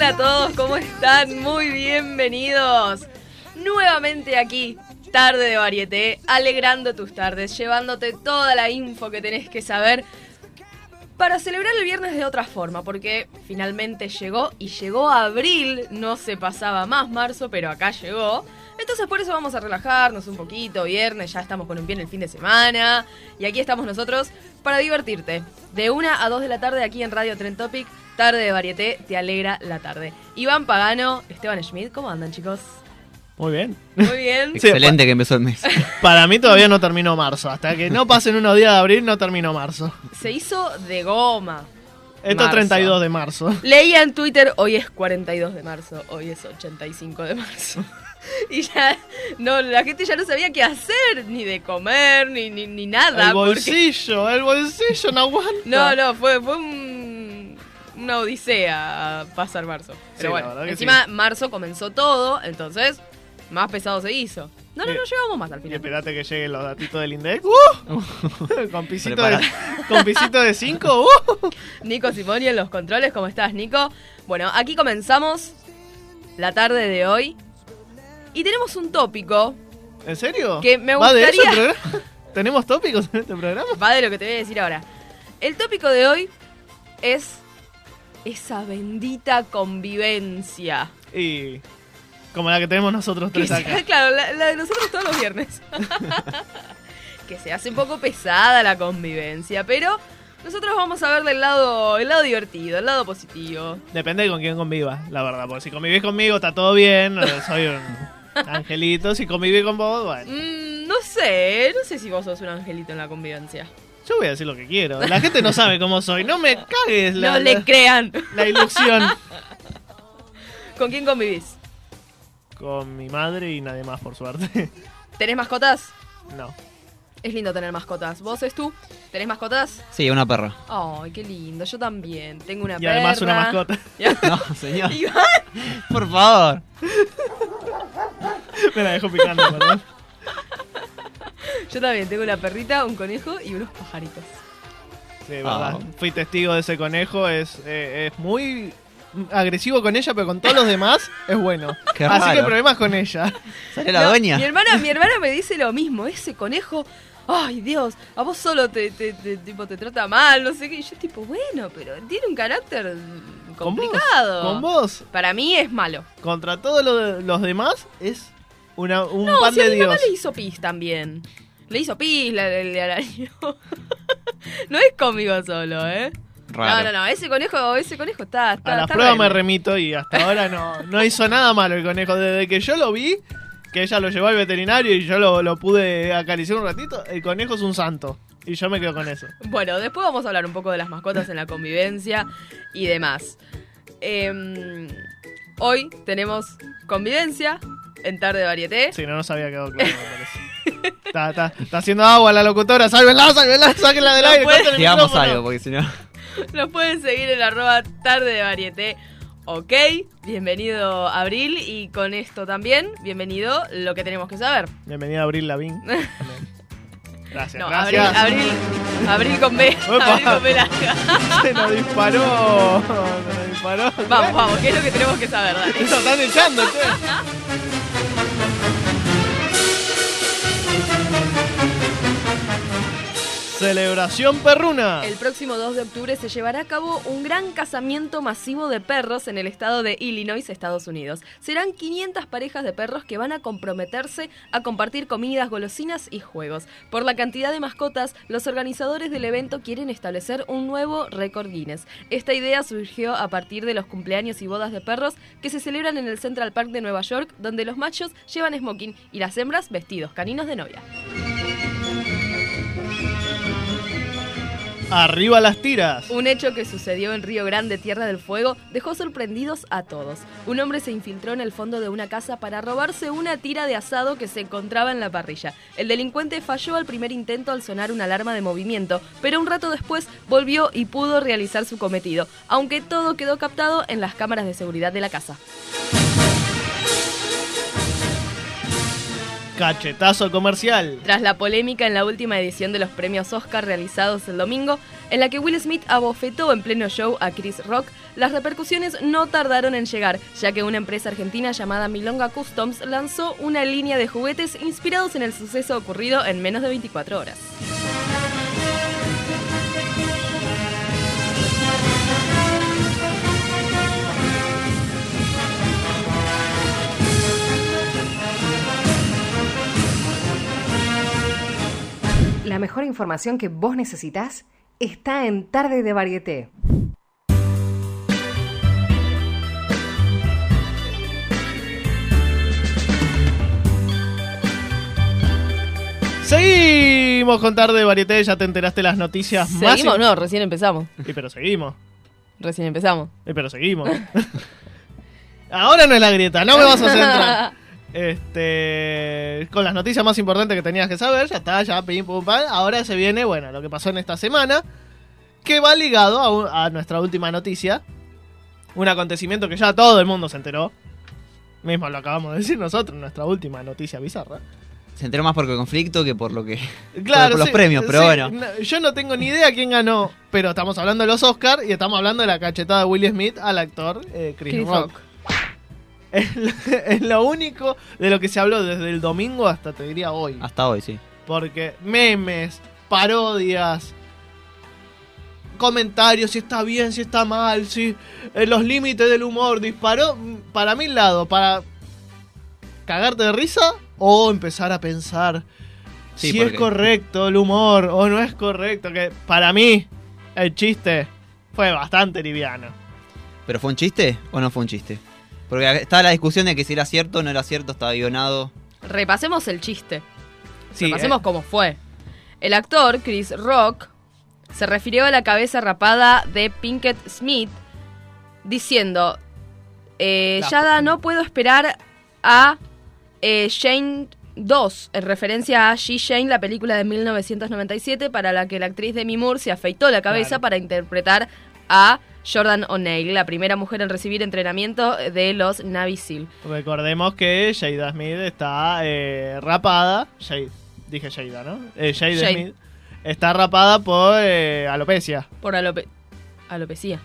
Hola, a todos, ¿cómo están? Muy bienvenidos. Nuevamente aquí, tarde de varieté, alegrando tus tardes, llevándote toda la info que tenés que saber para celebrar el viernes de otra forma, porque finalmente llegó y llegó abril, no se pasaba más marzo, pero acá llegó. Entonces por eso vamos a relajarnos un poquito, viernes, ya estamos con un pie en el fin de semana, y aquí estamos nosotros para divertirte. De una a dos de la tarde aquí en Radio Trend Topic, tarde de varieté, te alegra la tarde. Iván Pagano, Esteban Schmidt, ¿cómo andan chicos? Muy bien. Muy bien. Sí, Excelente que empezó el mes. Para mí todavía no terminó marzo. Hasta que no pasen unos días de abril, no terminó marzo. Se hizo de goma. Esto es 32 de marzo. Leía en Twitter, hoy es 42 de marzo, hoy es 85 de marzo. Y ya, no, la gente ya no sabía qué hacer, ni de comer, ni, ni, ni nada. El porque- bolsillo, el bolsillo no aguanta. No, no, fue, fue un- una odisea pasar marzo. Pero bueno, encima sí. marzo comenzó todo, entonces más pesado se hizo. No, no, Eh, no llegamos más al Y final. esperate que lleguen los datitos del index. ¡Uh! con pisito de, con pisito de 5. ¡Uh! Nico Simoni en los controles, ¿cómo estás, Nico? Bueno, aquí comenzamos la tarde de hoy. Y tenemos un tópico, ¿En serio? Que me ¿Va de eso el gustaría- programa? ¿Tenemos tópicos en este programa? va de lo que te voy a decir ahora. El tópico de hoy es esa bendita convivencia. Y como la que tenemos nosotros tres acá. claro, la, la de nosotros todos los viernes. que se hace un poco pesada la convivencia, pero nosotros vamos a ver del lado, el lado divertido, el lado positivo. Depende de con quién conviva, la verdad. Porque si convivís conmigo está todo bien. Soy un angelito. Si convivís con vos, bueno. Mm, no sé, no sé si vos sos un angelito en la convivencia. Yo voy a decir lo que quiero. La gente no sabe cómo soy. No me cagues la, no le la- crean. la ilusión. ¿Con quién convivís? Con mi madre y nadie más, por suerte. ¿Tenés mascotas? No. Es lindo tener mascotas. ¿Vos es tú? ¿Tenés mascotas? Sí, una perra. Ay, qué lindo. Yo también. Tengo una Y además una perra. mascota. No, señor. Iván, Por favor. Me la dejo picando, perdón. Yo también tengo una perrita, un conejo y unos pajaritos. Sí, verdad. Ah. Fui testigo de ese conejo. Es, eh, es muy agresivo con ella, pero con todos los demás es bueno. Qué Así que raro. problemas con ella. ¿Sale la No, dueña? Mi hermana, mi hermana me dice lo mismo. Ese conejo, ay Dios, a vos solo te, te, te- tipo, te trata mal, no sé qué. Y yo tipo, bueno, pero tiene un carácter mm, Con vos. complicado. Con vos. Para mí es malo. Contra todos lo- los demás es una, un No, pan si a de mi Dios. mamá le hizo pis también. Le hizo pis, la- le, le arañó. no es conmigo solo, ¿eh? Raro. No, no, no, ese conejo, ese conejo está, está A las está pruebas me remito y hasta ahora no, no hizo nada malo el conejo. Desde que yo lo vi, que ella lo llevó al veterinario y yo lo, lo pude acariciar un ratito, el conejo es un santo. Y yo me quedo con eso. Bueno, después vamos a hablar un poco de las mascotas en la convivencia y demás. Em, hoy tenemos convivencia en Tarde de Varieté. Si no, no sabía quedado claro, me parece. Está, está, está haciendo agua la locutora. ¡Sálvenla, sálvenla! ¡Sáquenla del No aire! puede- Digamos algo, porque si no. Nos pueden seguir en arroba Tarde de Varieté. Ok, bienvenido Abril y con esto también, bienvenido lo que tenemos que saber. Bienvenida Abril Lavín. Gracias, No, Abril, gracias. Abril, Abril con B. Abril con B larga. Se nos disparó. Se nos disparó. Vamos, vamos, ¿qué es lo que tenemos que saber? Dale. Nos están echando, che. Celebración perruna. El próximo 2 de octubre se llevará a cabo un gran casamiento masivo de perros en el estado de Illinois, Estados Unidos. Serán 500 parejas de perros que van a comprometerse a compartir comidas, golosinas y juegos. Por la cantidad de mascotas, los organizadores del evento quieren establecer un nuevo récord Guinness. Esta idea surgió a partir de los cumpleaños y bodas de perros que se celebran en el Central Park de Nueva York, donde los machos llevan smoking y las hembras vestidos caninos de novia. Arriba las tiras. Un hecho que sucedió en Río Grande, Tierra del Fuego, dejó sorprendidos a todos. Un hombre se infiltró en el fondo de una casa para robarse una tira de asado que se encontraba en la parrilla. El delincuente falló al primer intento al sonar una alarma de movimiento, pero un rato después volvió y pudo realizar su cometido, aunque todo quedó captado en las cámaras de seguridad de la casa. Cachetazo comercial. Tras la polémica en la última edición de los premios Oscar realizados el domingo, en la que Will Smith abofetó en pleno show a Chris Rock, las repercusiones no tardaron en llegar, ya que una empresa argentina llamada Milonga Customs lanzó una línea de juguetes inspirados en el suceso ocurrido en menos de 24 horas. Mejor información que vos necesitas está en Tarde de Varieté. Seguimos con tarde de varieté, ya te enteraste las noticias más. Seguimos, no, recién empezamos. Sí, pero seguimos. Recién empezamos. Sí, pero seguimos. Ahora no es la grieta, no me vas a hacer entrar. Este, con las noticias más importantes que tenías que saber, ya está, ya pim pum pam. Ahora se viene, bueno, lo que pasó en esta semana, que va ligado a, un- a nuestra última noticia. Un acontecimiento que ya todo el mundo se enteró. Mismo lo acabamos de decir nosotros, nuestra última noticia bizarra. Se enteró más por el conflicto que por lo que. Claro, por los sí, premios, pero sí, bueno. no, yo no tengo ni idea quién ganó, pero estamos hablando de los Oscars y estamos hablando de la cachetada de Will Smith al actor eh, Chris, Chris Rock. Rock. Es, lo- es lo único de lo que se habló desde el domingo hasta te diría hoy. Hasta hoy, sí. Porque memes, parodias, comentarios, si está bien, si está mal, si eh, los límites del humor disparó mm, para mil lados, para cagarte de risa o empezar a pensar Sí, si es correcto el humor o no es correcto. Que para mí el chiste fue bastante liviano. ¿Pero fue un chiste o no fue un chiste? Porque estaba la discusión de que si era cierto o no era cierto, estaba guionado. Repasemos el chiste. Sí, Repasemos eh, cómo fue. El actor Chris Rock se refirió a la cabeza rapada de Pinkett Smith diciendo, eh, Yada, no puedo esperar a eh, Shane 2, en referencia a She Shane, la película de 1997 para la que la actriz Demi Moore se afeitó la cabeza Claro. para interpretar a Jordan O'Neill, la primera mujer en recibir entrenamiento de los Navy SEAL. Recordemos que Jada Smith está eh, rapada. Jade, dije Jada, ¿no? Eh, Jada Jade. Smith está rapada por eh, alopecia. Por alope alopecia.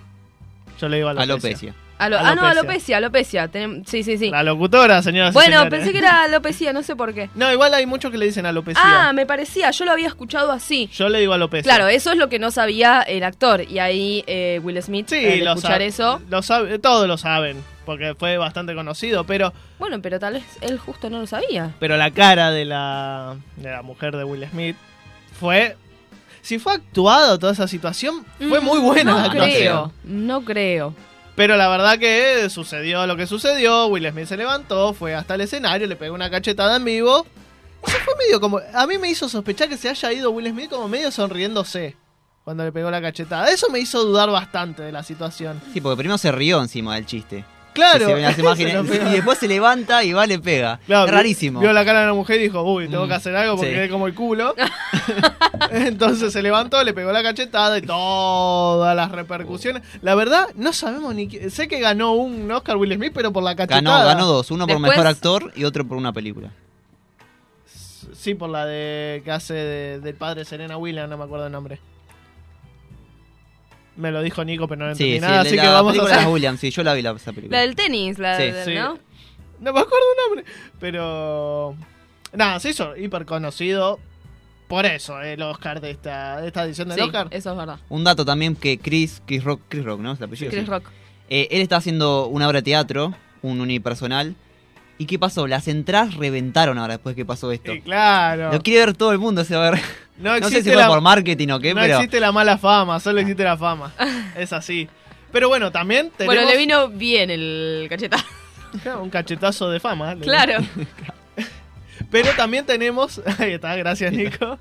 Yo le digo alopecia. Alopecia. Alo- ah, no, Alopecia. alopecia. Tenem- sí, sí, sí. La locutora, señora. Bueno, pensé que era alopecia, no sé por qué. No, igual hay muchos que le dicen alopecia. Ah, me parecía, yo lo había escuchado así. Yo le digo alopecia. Claro, eso es lo que no sabía el actor. Y ahí eh, Will Smith, Sí, lo escuchar eso. lo sabe- todos lo saben, porque fue bastante conocido, pero, Bueno, pero tal vez él justo no lo sabía. pero la cara de la, de la mujer de Will Smith fue... Si fue actuado toda esa situación, fue muy buena Mm, No la actuación. creo, no creo. Pero la verdad que sucedió lo que sucedió, Will Smith se levantó, fue hasta el escenario, le pegó una cachetada en vivo. Se fue medio como... A mí me hizo sospechar que se haya ido Will Smith como medio sonriéndose cuando le pegó la cachetada. Eso me hizo dudar bastante de la situación. Sí, porque primero se rió encima del chiste. Claro. Se ven las imágenes, y después se levanta y va, le pega. Claro, es rarísimo. Vio la cara de la mujer y dijo, uy, tengo que hacer algo porque sí. quedé como el culo. Entonces se levantó, le pegó la cachetada y todas las repercusiones. La verdad, no sabemos ni... qui- Sé que ganó un Oscar Will Smith, pero por la cachetada. Ganó, ganó dos, uno por Después- mejor actor y otro por una película. Sí, por la de que hace de- del padre Serena Williams, no me acuerdo el nombre. Me lo dijo Nico, pero no entendí Sí, sí, nada, la, así la que vamos a película hacer... de Williams, sí, yo la vi la, esa película. La del tenis, la Sí. del, Sí. ¿no? No me acuerdo el nombre, pero... Nada, se hizo hiper conocido por eso, el Oscar de esta, de esta edición del Sí, Oscar. eso es verdad. Un dato también que Chris, Chris Rock, Chris Rock, ¿no? ¿Es el apellido? Chris Sí. Rock. Eh, él está haciendo una obra de teatro, un unipersonal. ¿Y qué pasó? Las entradas reventaron ahora después que pasó esto. Sí, claro. Lo quiere ver todo el mundo, se va a ver. No No existe, sé si fue la, por marketing o qué, no pero. existe la mala fama, solo existe la fama. es así. Pero bueno, también tenemos Bueno, le vino bien el cacheta. un cachetazo de fama. le- claro. Pero también tenemos, ahí está, gracias Nico.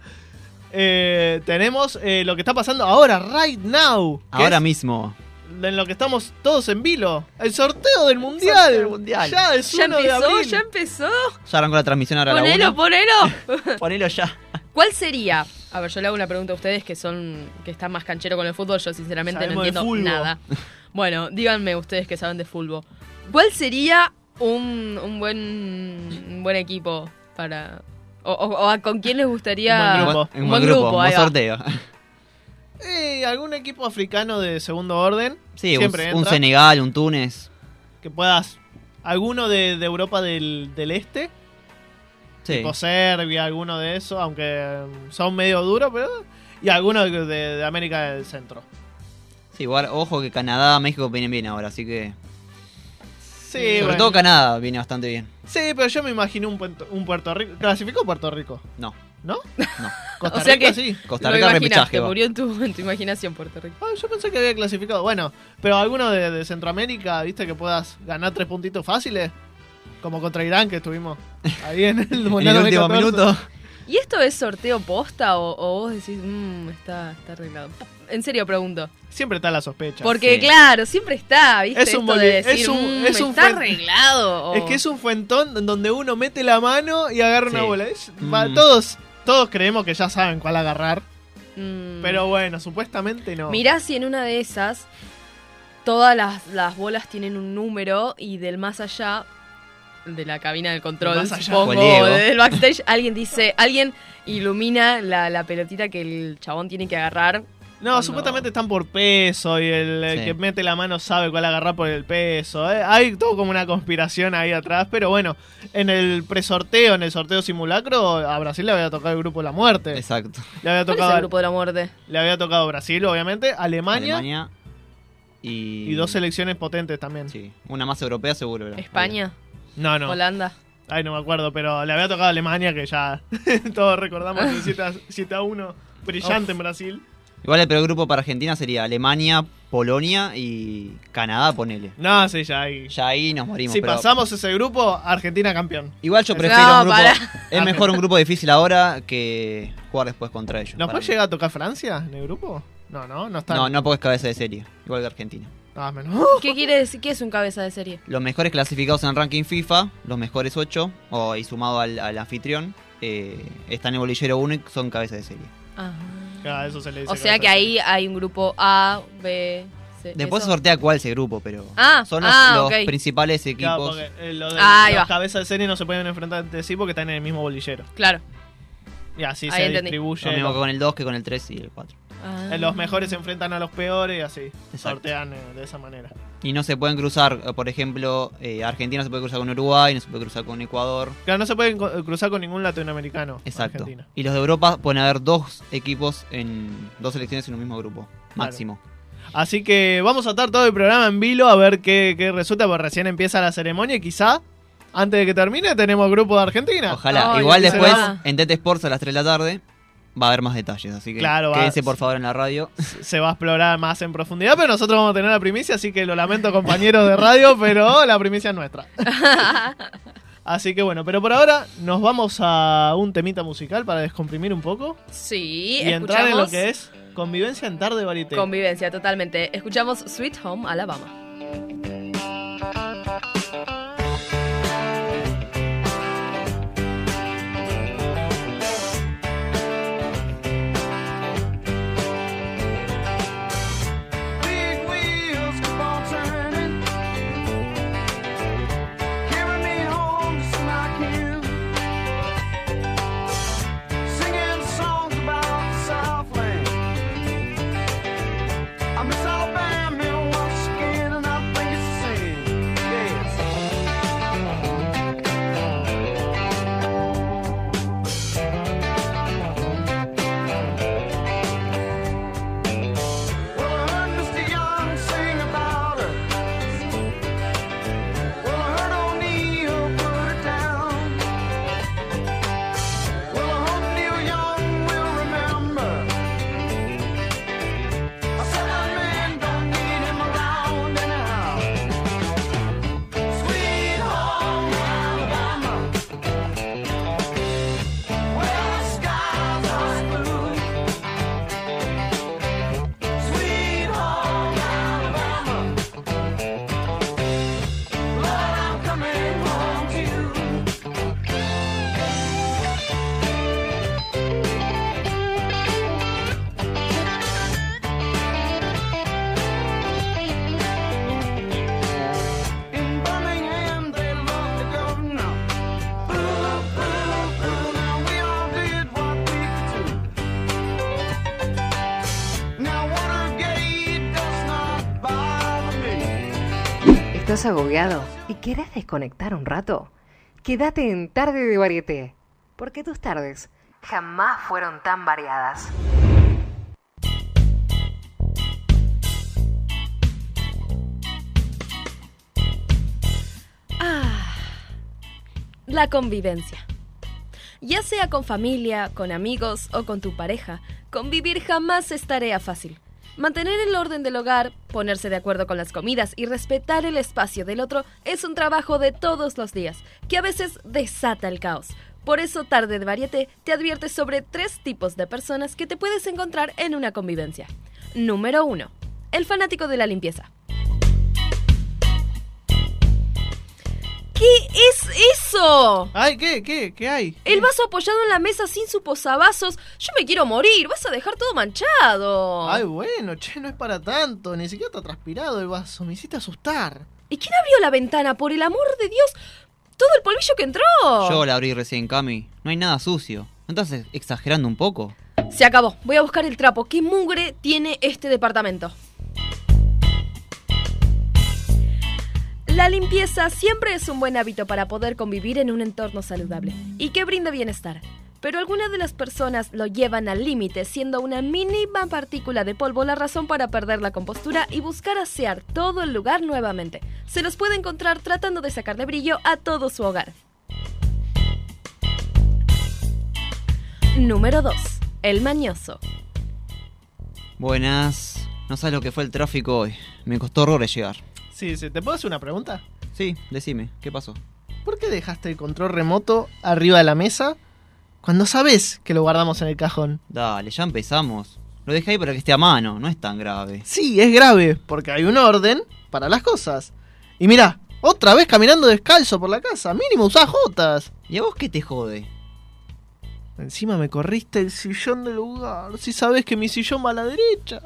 eh, tenemos eh, lo que está pasando ahora, right now. Ahora mismo. En lo que estamos todos en vilo. El sorteo del mundial. Sorteo del Mundial. Ya es ¿Ya 1 de empezó? abril. ¿Ya empezó? Ya arrancó la transmisión ahora la Ponelo, ponelo. Ponelo ya. ¿Cuál sería? A ver, yo le hago una pregunta a ustedes que son que están más canchero con el fútbol. Yo sinceramente no Sabemos entiendo nada. Bueno, díganme ustedes que saben de fútbol. ¿Cuál sería un, un buen un buen equipo para o, o- o a con quién les gustaría Un buen grupo. Un buen grupo, grupo, un sorteo. Eh, algún equipo africano de segundo orden. Sí, un, siempre un entra. Senegal, un Túnez. Que puedas. Alguno de, de Europa del, del Este. Sí. Tipo Serbia, alguno de esos. Aunque eh, son medio duros, pero. Y alguno de, América del Centro. Sí, igual, ojo que Canadá, México vienen bien ahora, así que. Sí, Sobre bueno. todo Canadá viene bastante bien. Sí, pero yo me imagino un, Puerto- un Puerto Rico. ¿Clasificó Puerto Rico? No, ¿No? no. Costa O sea Rica que- sí. Costa Rica repechaje. murió en tu, en tu imaginación Puerto Rico. Ah, yo pensé que había clasificado. Bueno, pero alguno de, de Centroamérica, ¿viste? Que puedas ganar tres puntitos fáciles. Como contra Irán, que estuvimos ahí en el En el último 2014. minuto. ¿Y esto es sorteo posta o, o vos decís, mmm, está, está arreglado? En serio pregunto. Siempre está la sospecha. Porque Sí. claro, siempre está, ¿viste? Es un Esto de decir, es un- "Mm, es un está arreglado. o- Es que es un fuentón en donde uno mete la mano y agarra una bola. Es- va- Mm. todos, todos creemos que ya saben cuál agarrar. Mm. Pero bueno, supuestamente no. Mirá si en una de esas todas las, las bolas tienen un número y del más allá de la cabina del control, supongo, del backstage, alguien dice, alguien ilumina la, la pelotita que el chabón tiene que agarrar. No, Cuando- supuestamente están por peso y el, Sí. que mete la mano sabe cuál agarrar por el peso. ¿eh? Hay todo como una conspiración ahí atrás, pero bueno, en el presorteo, en el sorteo simulacro, a Brasil le había tocado el grupo de la muerte. Exacto. Le había ¿Cuál es tocado, el grupo de la muerte? le había tocado Brasil, obviamente, Alemania, Alemania. Y, y dos selecciones potentes también. Sí, una más europea seguro. era. España, No, no. Holanda. Ay, no me acuerdo, pero le había tocado Alemania, que ya todos recordamos el 7 a, 7 a 1 brillante en Brasil. Igual el peor grupo para Argentina sería Alemania, Polonia y Canadá, ponele. No, sí, ya ahí. Ya ahí nos morimos. Si pero- pasamos ese grupo, Argentina campeón. Igual yo No, prefiero un grupo. para. Es mejor un grupo difícil ahora que jugar después contra ellos. ¿Nos puede mí. llegar a tocar Francia en el grupo? No, no, no está. No, no porque es cabeza de serie. Igual que Argentina. Ah, menos. ¿Qué quiere decir? ¿Qué es un cabeza de serie? Los mejores clasificados en el ranking FIFA, los mejores 8, o, y sumado al, al anfitrión, eh, están en el bolillero 1 y son cabeza de serie. Ajá. Ah, eso se le dice O sea que ahí hay un grupo A, B, C. Después se sortea cuál es el grupo, pero Ah, son los, ah, los principales Claro, equipos. porque, eh, lo de Ah, las va. cabezas de serie no se pueden enfrentar entre sí porque están en el mismo bolillero. Claro. Y así Ahí se entendí. distribuye. Lo mismo los, que con el 2 que con el 3 y el 4. Ah. los mejores se enfrentan a los peores y así. Exacto. Sortean eh, de esa manera. Y no se pueden cruzar, eh, por ejemplo, eh, Argentina no se puede cruzar con Uruguay, no se puede cruzar con Ecuador. Claro, no se pueden cruzar con ningún latinoamericano. Exacto. Argentina. Y los de Europa pueden haber dos equipos en dos selecciones en un mismo grupo, máximo. Así que vamos a estar todo el programa en vilo a ver qué, qué resulta, porque recién empieza la ceremonia y quizá antes de que termine tenemos grupo de Argentina. Ojalá. Igual después, será. en TT Sports a las 3 de la tarde, va a haber más detalles. Así que Claro, va- quédense por favor en la radio. Se va a explorar más en profundidad, pero nosotros vamos a tener la primicia, así que lo lamento compañeros de radio, pero la primicia es nuestra. Así que bueno, pero por ahora nos vamos a un temita musical para descomprimir un poco Sí, y entrar en lo que es convivencia en tarde varieté. Convivencia, totalmente. Escuchamos Sweet Home Alabama. ¿Estás agobiado y querés desconectar un rato? Quédate en Tarde de Varieté, porque tus tardes jamás fueron tan variadas. Ah, la convivencia. Ya sea con familia, con amigos o con tu pareja, convivir jamás es tarea fácil. Mantener el orden del hogar, ponerse de acuerdo con las comidas y respetar el espacio del otro es un trabajo de todos los días, que a veces desata el caos. Por eso Tarde de Varieté te advierte sobre tres tipos de personas que te puedes encontrar en una convivencia. Número 1. El fanático de la limpieza. ¿Qué es eso? Ay, ¿qué? ¿Qué? ¿Qué hay? El vaso apoyado en la mesa sin su posavasos. Yo me quiero morir. Vas a dejar todo manchado. Ay, bueno, che, no es para tanto. Ni siquiera está transpirado el vaso. Me hiciste asustar. ¿Y quién abrió la ventana? Por el amor de Dios. Todo el polvillo que entró. Yo la abrí recién, Cami. No hay nada sucio. ¿No estás exagerando un poco? Se acabó. Voy a buscar el trapo. ¿Qué mugre tiene este departamento? La limpieza siempre es un buen hábito para poder convivir en un entorno saludable y que brinde bienestar. Pero algunas de las personas lo llevan al límite, siendo una mínima partícula de polvo la razón para perder la compostura y buscar asear todo el lugar nuevamente. Se los puede encontrar tratando de sacarle brillo a todo su hogar. Número 2. El mañoso. Buenas. No sabes lo que fue el tráfico hoy. Me costó horrores llegar. Sí, sí, ¿te puedo hacer una pregunta? Sí, decime, ¿qué pasó? ¿Por qué dejaste el control remoto arriba de la mesa cuando sabes que lo guardamos en el cajón? Dale, ya empezamos. Lo dejé ahí para que esté a mano, no es tan grave. Sí, es grave, porque hay un orden para las cosas. Y mira, otra vez caminando descalzo por la casa. Mínimo usá jotas. ¿Y a vos qué te jode? Encima me corriste el sillón del lugar. Si sabes que mi sillón va a la derecha.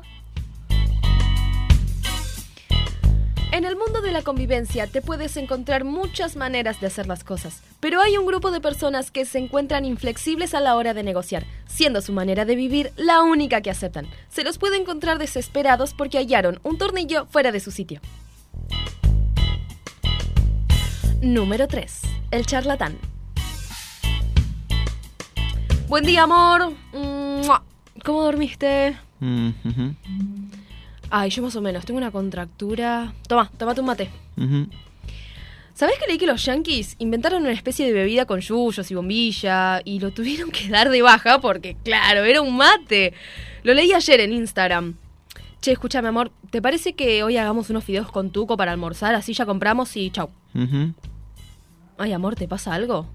En el mundo de la convivencia te puedes encontrar muchas maneras de hacer las cosas, pero hay un grupo de personas que se encuentran inflexibles a la hora de negociar, siendo su manera de vivir la única que aceptan. Se los puede encontrar desesperados porque hallaron un tornillo fuera de su sitio. Número 3. El charlatán. Buen día, amor. ¿Cómo dormiste? Mm, Ay, yo más o menos. Tengo una contractura. Toma, tomate un mate. ujú. ¿Sabés que leí que los yankees inventaron una especie de bebida con yuyos y bombilla y lo tuvieron que dar de baja porque, claro, era un mate? Lo leí ayer en Instagram. Che, escúchame, amor, ¿te parece que hoy hagamos unos fideos con tuco para almorzar? Así ya compramos y chau. Ay, amor, ¿te pasa algo?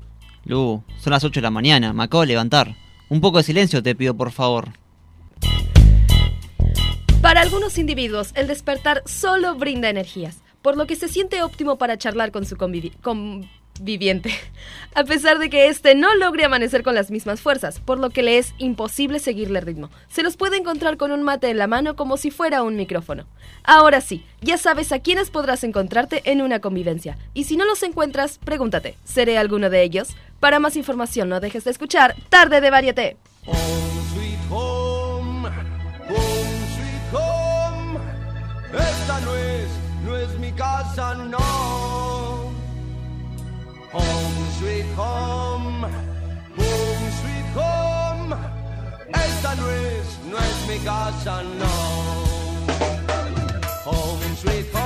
Lu, son las 8 de la mañana, me acabo de levantar. Un poco de silencio te pido, por favor. Para algunos individuos, el despertar solo brinda energías, por lo que se siente óptimo para charlar con su convivi- conviviente, a pesar de que éste no logre amanecer con las mismas fuerzas, por lo que le es imposible seguirle ritmo. Se los puede encontrar con un mate en la mano como si fuera un micrófono. Ahora sí, ya sabes a quiénes podrás encontrarte en una convivencia, y si no los encuentras, pregúntate, ¿seré alguno de ellos? Para más información no dejes de escuchar Tarde de Varieté. Esta no es, no es mi casa, no. Home sweet home, home sweet home. Esta no es, no es mi casa, no. Home sweet home,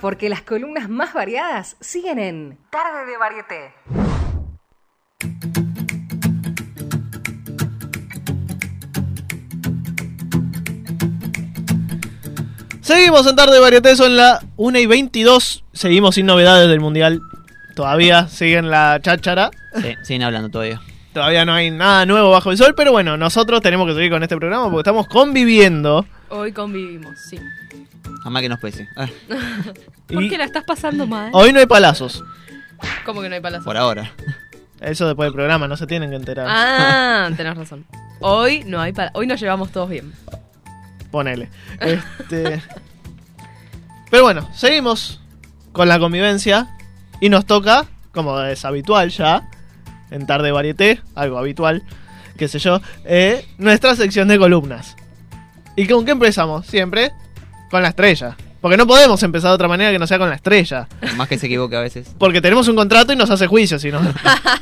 porque las columnas más variadas siguen en Tarde de Varieté. Seguimos en tarde varieté, son la 1 y 22. Seguimos sin novedades del mundial. Todavía siguen la cháchara. Sí, siguen hablando todavía. Todavía no hay nada nuevo bajo el sol, pero bueno, nosotros tenemos que seguir con este programa porque estamos conviviendo. Hoy convivimos, sí. Jamás que nos pese. Ah, ¿Por qué la estás pasando mal? hoy no hay palazos. ¿Cómo que no hay palazos? por ahora. Eso después del programa, no se tienen que enterar. Ah, tenés razón. Hoy no hay pala- Hoy nos llevamos todos bien. Ponele. Este... Pero bueno, seguimos con la convivencia. Y nos toca, como es habitual ya, en tarde varieté, algo habitual, qué sé yo, eh, nuestra sección de columnas. ¿Y con qué empezamos? Siempre con la estrella. Porque no podemos empezar de otra manera que no sea con la estrella. Más que se equivoque a veces. Porque tenemos un contrato y nos hace juicio, si no.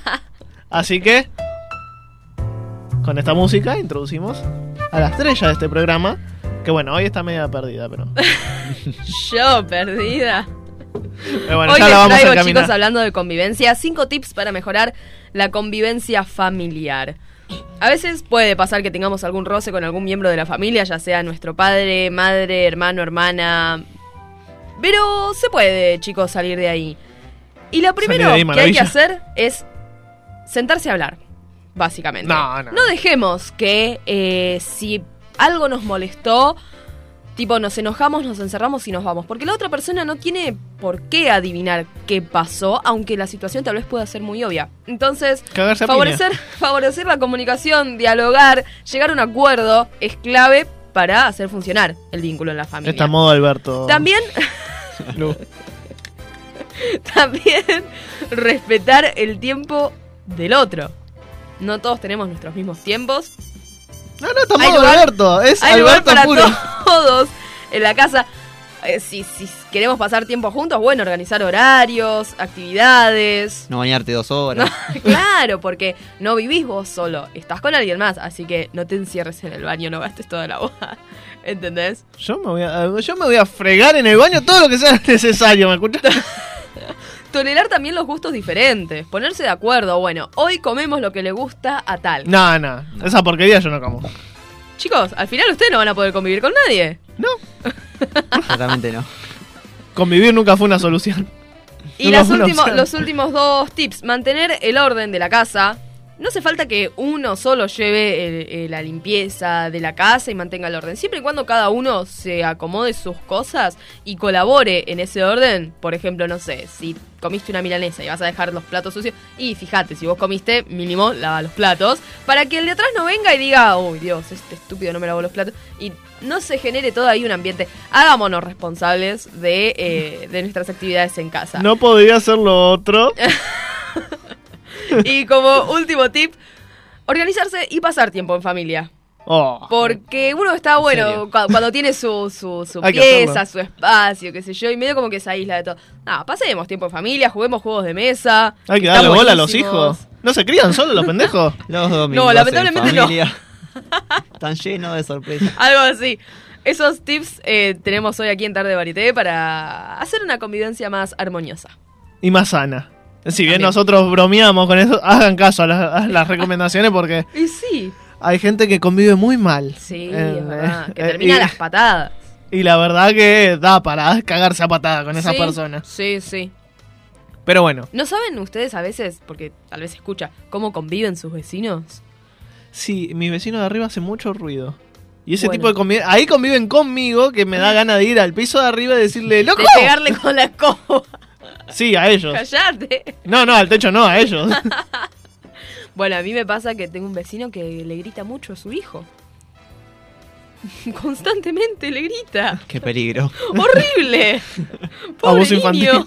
Así que, con esta música introducimos a la estrella de este programa. Que bueno, hoy está media perdida, pero. Yo, perdida. pero bueno, Hoy ya les la vamos a traigo, encaminar. chicos, hablando de convivencia, cinco tips para mejorar la convivencia familiar. A veces puede pasar que tengamos algún roce con algún miembro de la familia, ya sea nuestro padre, madre, hermano, hermana. Pero se puede, chicos, salir de ahí. Y lo primero ahí, que hay que hacer es sentarse a hablar, básicamente. No, no. dejemos que eh, si algo nos molestó, tipo nos enojamos, nos encerramos y nos vamos. Porque la otra persona no tiene por qué adivinar qué pasó, aunque la situación tal vez pueda ser muy obvia. Entonces, Cagarse favorecer, favorecer la comunicación, dialogar, llegar a un acuerdo es clave para hacer funcionar el vínculo en la familia. Está modo Alberto. También también respetar el tiempo del otro. No todos tenemos nuestros mismos tiempos. No, no, Hay lugar- Alberto. Es Hay lugar Alberto para puro. todos en la casa. Eh, si, si queremos pasar tiempo juntos, bueno, organizar horarios, actividades. No bañarte dos horas. claro, porque no vivís vos solo, estás con alguien más, así que no te encierres en el baño, no gastes toda la agua. ¿Entendés? Yo me, voy a, yo me voy a fregar en el baño todo lo que sea necesario, ¿me escuchas? Tolerar también los gustos diferentes, ponerse de acuerdo. Bueno, hoy comemos lo que le gusta a tal. No, no. Esa porquería yo no como. Chicos, al final ustedes no van a poder convivir con nadie. No. Totalmente no. Convivir nunca fue una solución. Y las los últimos dos tips. Mantener el orden de la casa. No hace falta que uno solo lleve el- eh, la limpieza de la casa y mantenga el orden. Siempre y cuando cada uno se acomode sus cosas y colabore en ese orden. Por ejemplo, no sé, si comiste una milanesa y vas a dejar los platos sucios. Y fíjate, si vos comiste, mínimo lava los platos. Para que el de atrás no venga y diga, uy Dios, este estúpido no me lavó los platos. Y no se genere todo ahí un ambiente. Hagámonos responsables de, eh, de nuestras actividades en casa. No podría ser lo otro. Y como último tip, organizarse y pasar tiempo en familia. Oh. Porque uno está bueno cuando tiene su, su, pieza, su espacio, qué sé yo, y medio como que se aísla de todo. Nada, pasemos tiempo en familia, juguemos juegos de mesa. Hay que darle bola a los hijos. ¿No se crían solos los pendejos? Los domingos No, lamentablemente en no. familia. Están llenos de sorpresas. Algo así. Esos tips eh, tenemos hoy aquí en Tarde Varité para hacer una convivencia más armoniosa. Y más sana. Si bien También. nosotros bromeamos con eso, hagan caso a, las- a las recomendaciones porque Y sí, hay gente que convive muy mal. sí, Eh, es verdad. eh, Que eh, termina las patadas. Y la verdad que da para cagarse a patada con esas Sí, personas. Sí, sí. Pero bueno, ¿No saben ustedes a veces, porque tal vez escucha, cómo conviven sus vecinos? sí, mi vecino de arriba hace mucho ruido. Y ese Bueno. tipo de convivencia. Ahí conviven conmigo que me da ganas de ir al piso de arriba y decirle, ¡Loco! De pegarle con la escoba. Sí, a ellos. Callate. No, no, al techo no, a ellos. Bueno, a mí me pasa que tengo un vecino que le grita mucho a su hijo. Constantemente le grita. Qué peligro. ¡Horrible! Pobre Abuso infantil.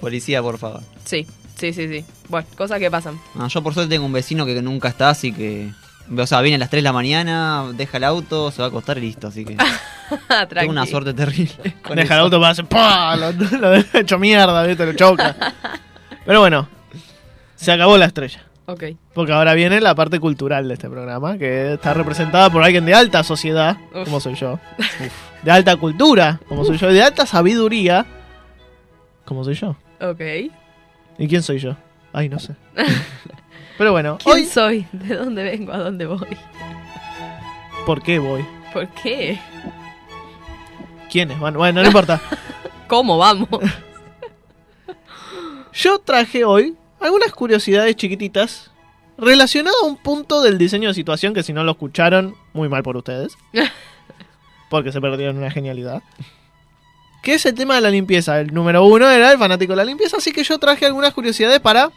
Policía, por favor. Sí, sí, sí, sí. Bueno, cosas que pasan. No, yo por suerte tengo un vecino que nunca está, así que... O sea, viene a las 3 de la mañana, deja el auto, se va a acostar y listo, así que... Tengo una suerte terrible. con Deja el auto para hacer ¡pah! Lo, lo deja hecho mierda, ¿viste? Lo choca. Pero bueno, se acabó la estrella. Ok. Porque ahora viene la parte cultural de este programa, que está representada por alguien de alta sociedad, Uf. como soy yo. De alta cultura, como soy yo. Y de alta sabiduría, como soy yo. Ok. ¿Y quién soy yo? Ay, no sé. Pero bueno, ¿Quién hoy, soy? ¿De dónde vengo? ¿A dónde voy? ¿por qué voy? ¿Por qué? ¿Quiénes van? Bueno, no importa. ¿Cómo vamos? Yo traje hoy algunas curiosidades chiquititas relacionadas a un punto del diseño de situación que si no lo escucharon, muy mal por ustedes. Porque se perdieron una genialidad. Que es el tema de la limpieza. El número uno era el fanático de la limpieza, así que yo traje algunas curiosidades para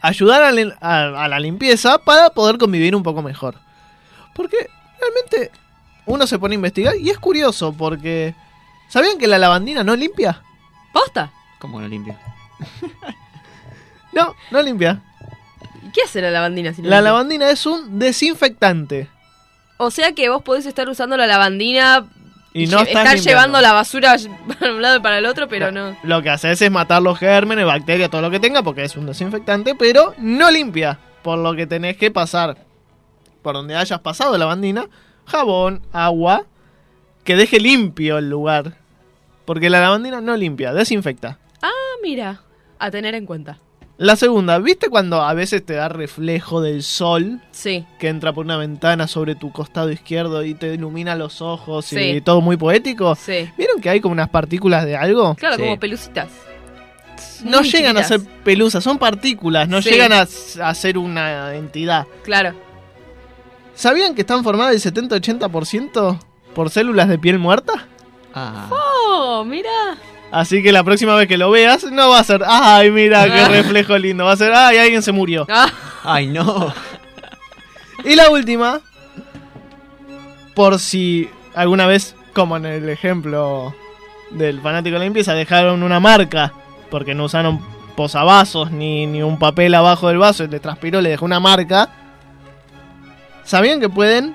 ayudar a, la- a- a la limpieza para poder convivir un poco mejor. Porque realmente uno se pone a investigar y es curioso porque... ¿Sabían que la lavandina no limpia? ¿Posta? ¿Cómo lo limpio? No, no limpia. ¿Y ¿Qué hace la lavandina si no La limpia? lavandina es un desinfectante. O sea que vos podés estar usando la lavandina Y no lle- estás estar llevando la basura para un lado y para el otro, pero no. Lo que haces es matar los gérmenes, bacterias, todo lo que tenga, porque es un desinfectante, pero no limpia. Por lo que tenés que pasar por donde hayas pasado la lavandina, jabón, agua, que deje limpio el lugar. Porque la lavandina no limpia, desinfecta. Ah, mira, a tener en cuenta. La segunda, ¿viste cuando a veces te da reflejo del sol Sí, que entra por una ventana sobre tu costado izquierdo y te ilumina los ojos y todo muy poético? sí. ¿Vieron que hay como unas partículas de algo? Claro, Sí. como pelucitas. No Muy llegan a ser pelusas, son partículas, no Sí. llegan a, a ser una entidad. Claro. ¿Sabían que están formadas el 70-80% por células de piel muerta? Ah, Oh, mira. Así que la próxima vez que lo veas, no va a ser, ay, mira qué Ah. reflejo lindo, va a ser, ay, alguien se murió. Ah, ay, no. Y la última, por si alguna vez, como en el ejemplo del fanático de la limpieza, dejaron una marca porque no usaron posavasos ni, ni un papel abajo del vaso y le transpiró, le dejó una marca. ¿Sabían que pueden,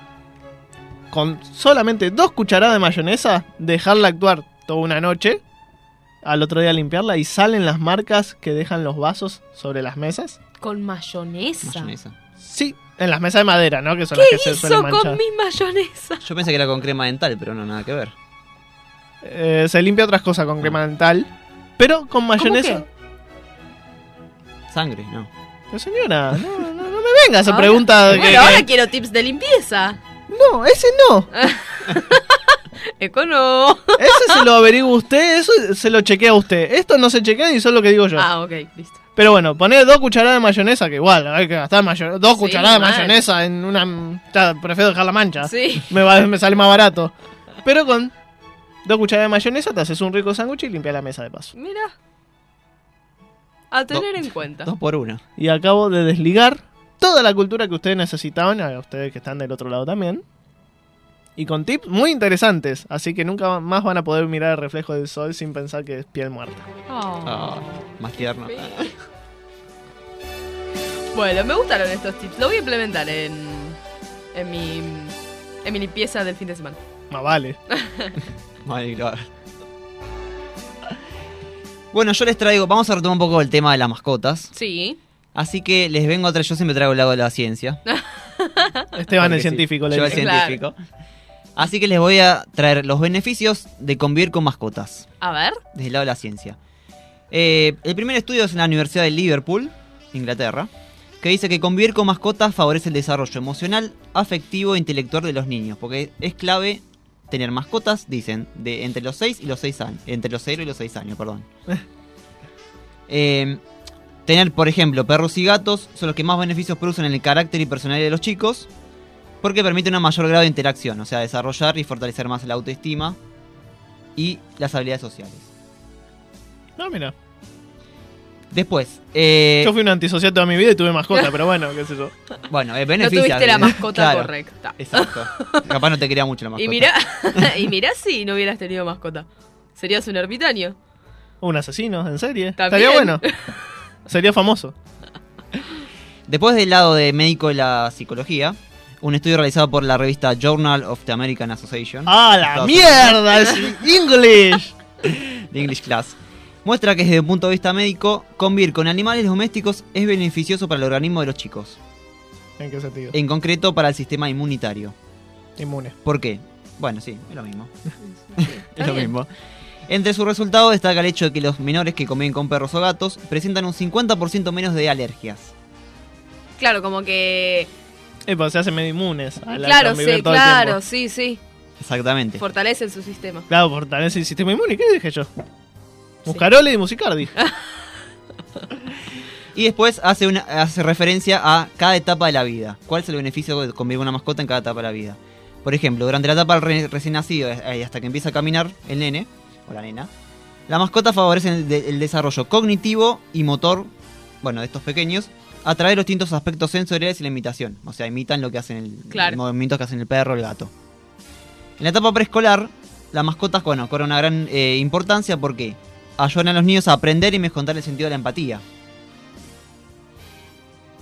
con solamente dos cucharadas de mayonesa, dejarla actuar toda una noche? Al otro día limpiarla y salen las marcas que dejan los vasos sobre las mesas. con mayonesa. Mayonesa. Sí, en las mesas de madera, ¿no? Que son ¿Qué las que se suelen hizo manchar. con mi mayonesa? Yo pensé que era con crema dental, pero no, nada que ver. Eh, se limpia otras cosas con crema dental, pero con mayonesa. Sangre, no. Pero señora, no, no, no me venga esa Ahora- pregunta. de Bueno, que- ahora quiero tips de limpieza. No, ese no. Eco no. Ese se lo averigua usted, eso se lo chequea usted. Esto no se chequea y solo lo que digo yo. Ah, ok, listo. Pero bueno, poner dos cucharadas de mayonesa, que igual, hay que gastar mayo- dos Sí, cucharadas de mayonesa en una... Ya, prefiero dejar la mancha. Sí. Me, va- me sale más barato. Pero con dos cucharadas de mayonesa te haces un rico sándwich y limpia la mesa de paso. Mira. A tener en cuenta. Dos por uno. Y acabo de desligar toda la cultura que ustedes necesitaban, a ustedes que están del otro lado también. Y con tips muy interesantes, así que nunca más van a poder mirar el reflejo del sol sin pensar que es piel muerta. Oh. Ah, más tierno. Bueno, me gustaron estos tips. Lo voy a implementar en, en mi en mi limpieza del fin de semana. Más vale. Vale, claro. Bueno, yo les traigo, vamos a retomar un poco el tema de las mascotas. Sí. Así que les vengo a traer, yo siempre traigo el lado de la ciencia. Esteban Porque el sí, científico, le yo el. Claro. científico. Así que les voy a traer los beneficios de convivir con mascotas, A ver. desde el lado de la ciencia. Eh, el primer estudio es en la Universidad de Liverpool, Inglaterra, que dice que convivir con mascotas favorece el desarrollo emocional, afectivo e intelectual de los niños, porque es clave tener mascotas, dicen, de entre los 6 y los 6 años. Entre los 0 y los 6 años, perdón. Eh, tener, por ejemplo, perros y gatos son los que más beneficios producen en el carácter y personalidad de los chicos. Porque permiten un mayor grado de interacción, o sea, desarrollar y fortalecer más la autoestima y las habilidades sociales. No, mira. Después, eh, Yo fui un antisocial toda mi vida y tuve mascota, pero bueno, qué sé yo. bueno, eh, No beneficia. tuviste la mascota Claro, correcta. Exacto. Capaz no te quería mucho la mascota. Y mirá, y mirá si no hubieras tenido mascota. Serías un ermitaño. Un asesino, en serie. También. Estaría bueno. Sería famoso. Después del lado de médico de la psicología, un estudio realizado por la revista Journal of the American Association ¡Ah, la Estados mierda! ¡Es English! de English Class muestra que desde un punto de vista médico, convivir con animales domésticos es beneficioso para el organismo de los chicos, ¿En qué sentido? en concreto para el sistema inmunitario. Inmune. ¿Por qué? Bueno, sí, es lo mismo. Es lo mismo. Entre sus resultados destaca el hecho de que los menores que conviven con perros o gatos presentan un 50% menos de alergias. Claro, como que. Eh, pues se hacen medio inmunes. a la Claro, sí, todo claro, sí, sí. Exactamente. Fortalecen su sistema. Claro, fortalece el sistema inmune. ¿Qué dije yo? Muscarole y Musicardi. Y después hace, una, hace referencia a cada etapa de la vida. ¿Cuál es el beneficio de convivir con una mascota en cada etapa de la vida? Por ejemplo, durante la etapa del re- recién nacido eh, y hasta que empieza a caminar el nene o la nena, la mascota favorece el, de- el desarrollo cognitivo y motor, bueno, de estos pequeños, a través de los distintos aspectos sensoriales y la imitación. O sea, imitan lo que hacen el, Claro. los movimientos que hacen el perro o el gato. En la etapa preescolar, las mascotas, bueno, cobran una gran eh, importancia porque ayudan a los niños a aprender y mejorar el sentido de la empatía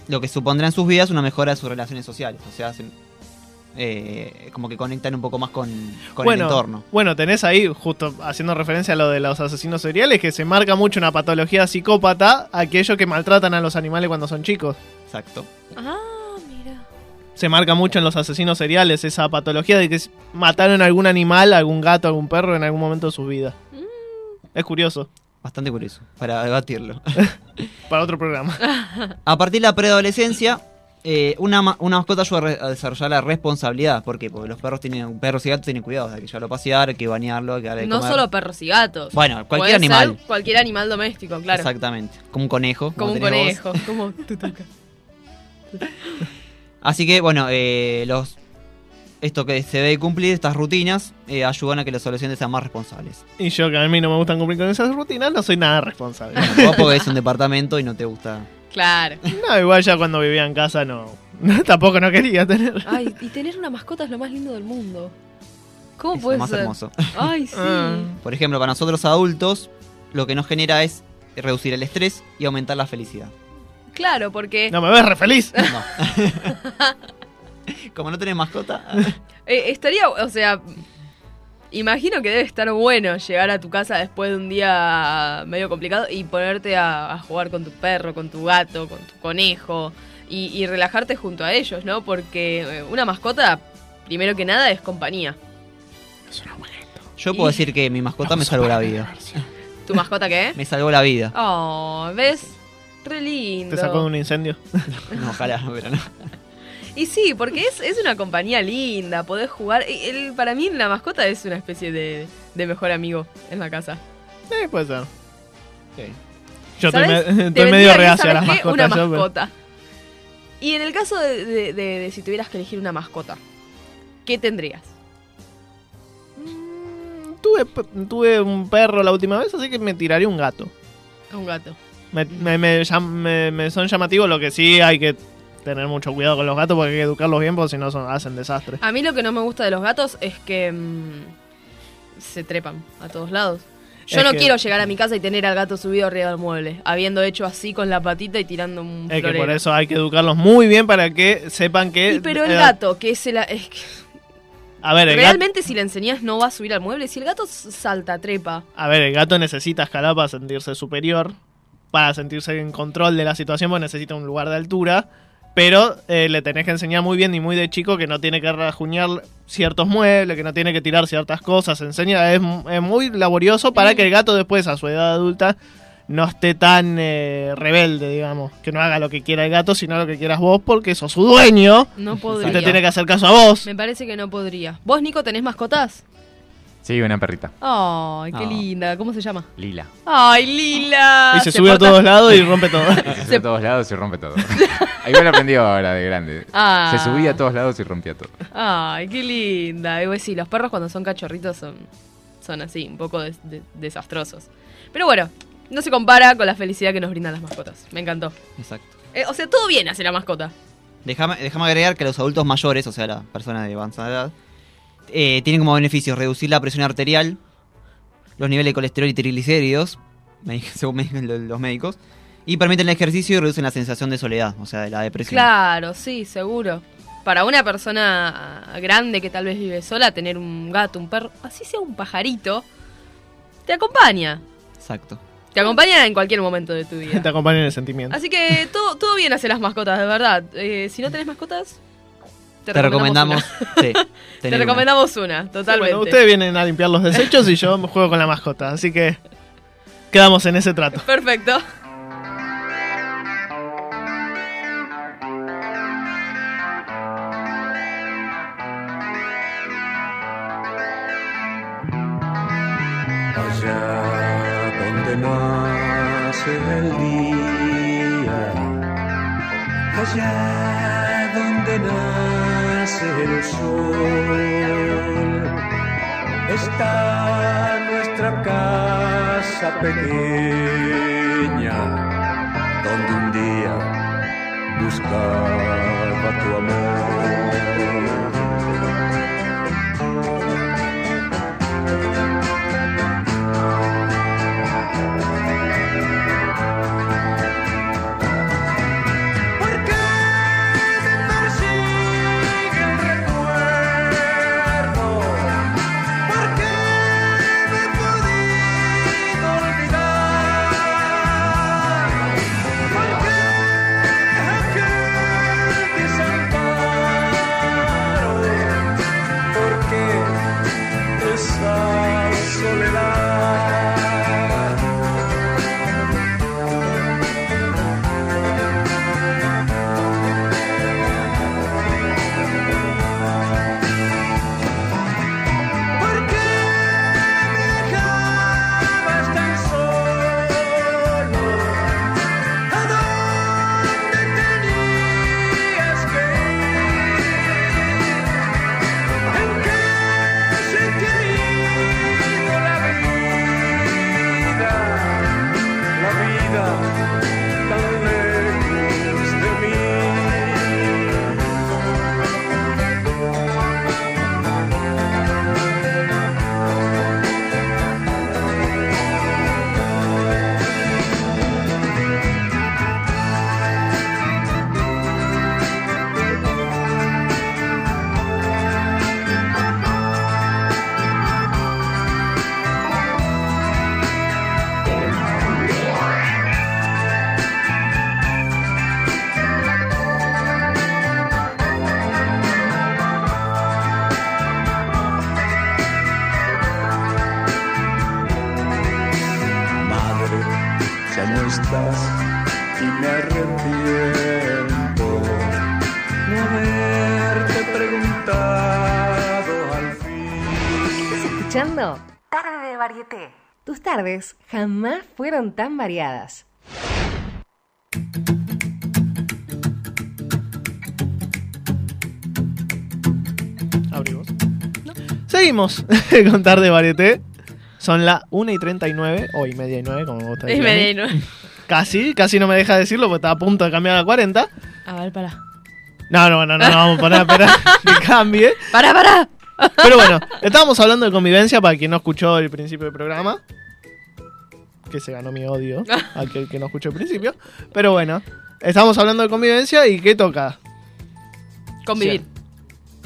lo que supondrá en sus vidas una mejora de sus relaciones sociales. O sea, hacen, eh, como que conectan un poco más con, con el entorno. Bueno, tenés ahí, justo haciendo referencia a lo de los asesinos seriales, que se marca mucho una patología psicópata, aquellos que maltratan a los animales cuando son chicos. Exacto. Ah, mira. Se marca mucho en los asesinos seriales esa patología de que mataron a algún animal, algún gato, algún perro en algún momento de su vida. Es curioso. Bastante curioso, para debatirlo. Para otro programa. a partir de la preadolescencia, eh, una, una mascota ayuda a, desarrollar la responsabilidad. ¿Por qué? Porque los perros tienen, perros y gatos tienen cuidado, hay que llevarlo a pasear, hay que bañarlo, hay que darle de No comer. solo perros y gatos. Bueno, cualquier Puede ser animal. Cualquier animal doméstico, claro. Exactamente. Como un conejo. Como un tenés vos. conejo, como tutuca. Así que, bueno, eh, los esto que se debe cumplir, estas rutinas, eh, ayudan a que los adolescentes sean más responsables. Y yo, que a mí no me gustan cumplir con esas rutinas, no soy nada responsable. Bueno, vos porque es un departamento y no te gusta. Claro. No, igual ya cuando vivía en casa no. tampoco no quería tener. Ay, y tener una mascota es lo más lindo del mundo. ¿Cómo Es lo puede más ser? hermoso. Ay, sí. Ah. Por ejemplo, para nosotros adultos, lo que nos genera es reducir el estrés y aumentar la felicidad. Claro, porque No me ves re feliz. No. Como no tenés mascota, eh, estaría, o sea, imagino que debe estar bueno llegar a tu casa después de un día medio complicado y ponerte a, a jugar con tu perro, con tu gato, con tu conejo y, y relajarte junto a ellos, ¿no? Porque eh, una mascota, primero que nada, es compañía. yo puedo decir que mi mascota me salvó la vida. ¿Tu mascota qué? Me salvó la vida. Oh, ¿ves? Re lindo. Te sacó de un incendio. No, ojalá, pero no. Y sí, porque es, es una compañía linda, podés jugar. el- para mí la mascota es una especie de, de mejor amigo en la casa. Eh, puede ser. Yo estoy, me- estoy medio reacio a ¿sabes las mascotas. Una yo, pero- mascota. Y en el caso de, de- de- de si tuvieras que elegir una mascota, ¿qué tendrías? Mm, Tuve, tuve un perro la última vez, así que me tiraría un gato. Un gato. Me, me- me llam- me- me son llamativos, lo que sí hay que tener mucho cuidado con los gatos porque hay que educarlos bien porque si no son, hacen desastre. A mí lo que no me gusta de los gatos es que mm, se trepan a todos lados. Yo Es no que- quiero llegar a mi casa y tener al gato subido arriba del mueble, habiendo hecho así con la patita y tirando un Es que por eso hay que educarlos muy bien para que sepan que... Y pero el eh, gato, que es el... Es que A ver, gato, realmente si le enseñás no va a subir al mueble. Si el gato salta, trepa. a ver, el gato necesita escalar para sentirse superior, para sentirse en control de la situación, porque necesita un lugar de altura. Pero eh, le tenés que enseñar muy bien y muy de chico que no tiene que rajuñar ciertos muebles, que no tiene que tirar ciertas cosas. Enseña, es, es muy laborioso para que el gato después, a su edad adulta, no esté tan eh, rebelde, digamos. Que no haga lo que quiera el gato, sino lo que quieras vos, porque sos su dueño No y podría. te tiene que hacer caso a vos. Me parece que no podría. ¿Vos, Nico, tenés mascotas? Sí, una perrita. Ay, qué Ah. linda. ¿Cómo se llama? Lila. Ay, Lila. Y se, sube a todos lados y rompe todo. Se sube a todos lados y rompe todo. Ahí me lo aprendió ahora de grande. Ah. Se subía a todos lados y rompía todo. Ay, qué linda. Y pues sí, los perros cuando son cachorritos son, son así, un poco des- de- desastrosos. Pero bueno, no se compara con la felicidad que nos brindan las mascotas. Me encantó. Exacto. Eh, o sea, todo bien hace la mascota. Déjame, déjame agregar que los adultos mayores, o sea, las personas de avanzada edad, eh, tienen como beneficios reducir la presión arterial, los niveles de colesterol y triglicéridos, según me dicen lo- los médicos, y permiten el ejercicio y reducen la sensación de soledad, o sea, de la depresión. Claro, sí, seguro. Para una persona grande que tal vez vive sola, tener un gato, un perro, así sea un pajarito, te acompaña. Exacto. Te acompaña en cualquier momento de tu Te vida. acompaña en el sentimiento. Así que todo, todo bien hace las mascotas, de verdad. Eh, si no tenés mascotas, te, Te, recomendamos. una. sí, Te una. recomendamos una, totalmente. Bueno, ustedes vienen a limpiar los desechos y yo me juego con la mascota. Así que quedamos en ese trato. Perfecto. allá donde nace el día, allá donde nace el sol, está nuestra casa pequeña, donde un día buscaba tu amor. Tardes jamás fueron tan variadas. Abrimos. Seguimos con Tarde Varieté. Son las 1 y 39, o y media y 9, como me gusta Es decir a mí. veneno. Casi, casi no me deja decirlo porque estaba a punto de cambiar a 40. A ver, pará. No, no, no, no, no vamos a poner a esperar que cambie. ¡Pará, pará! Pero bueno, estábamos hablando de convivencia para quien no escuchó el principio del programa. Que se ganó mi odio, aquel que no escuchó el principio. Pero bueno, estamos hablando de convivencia y ¿qué toca? Convivir.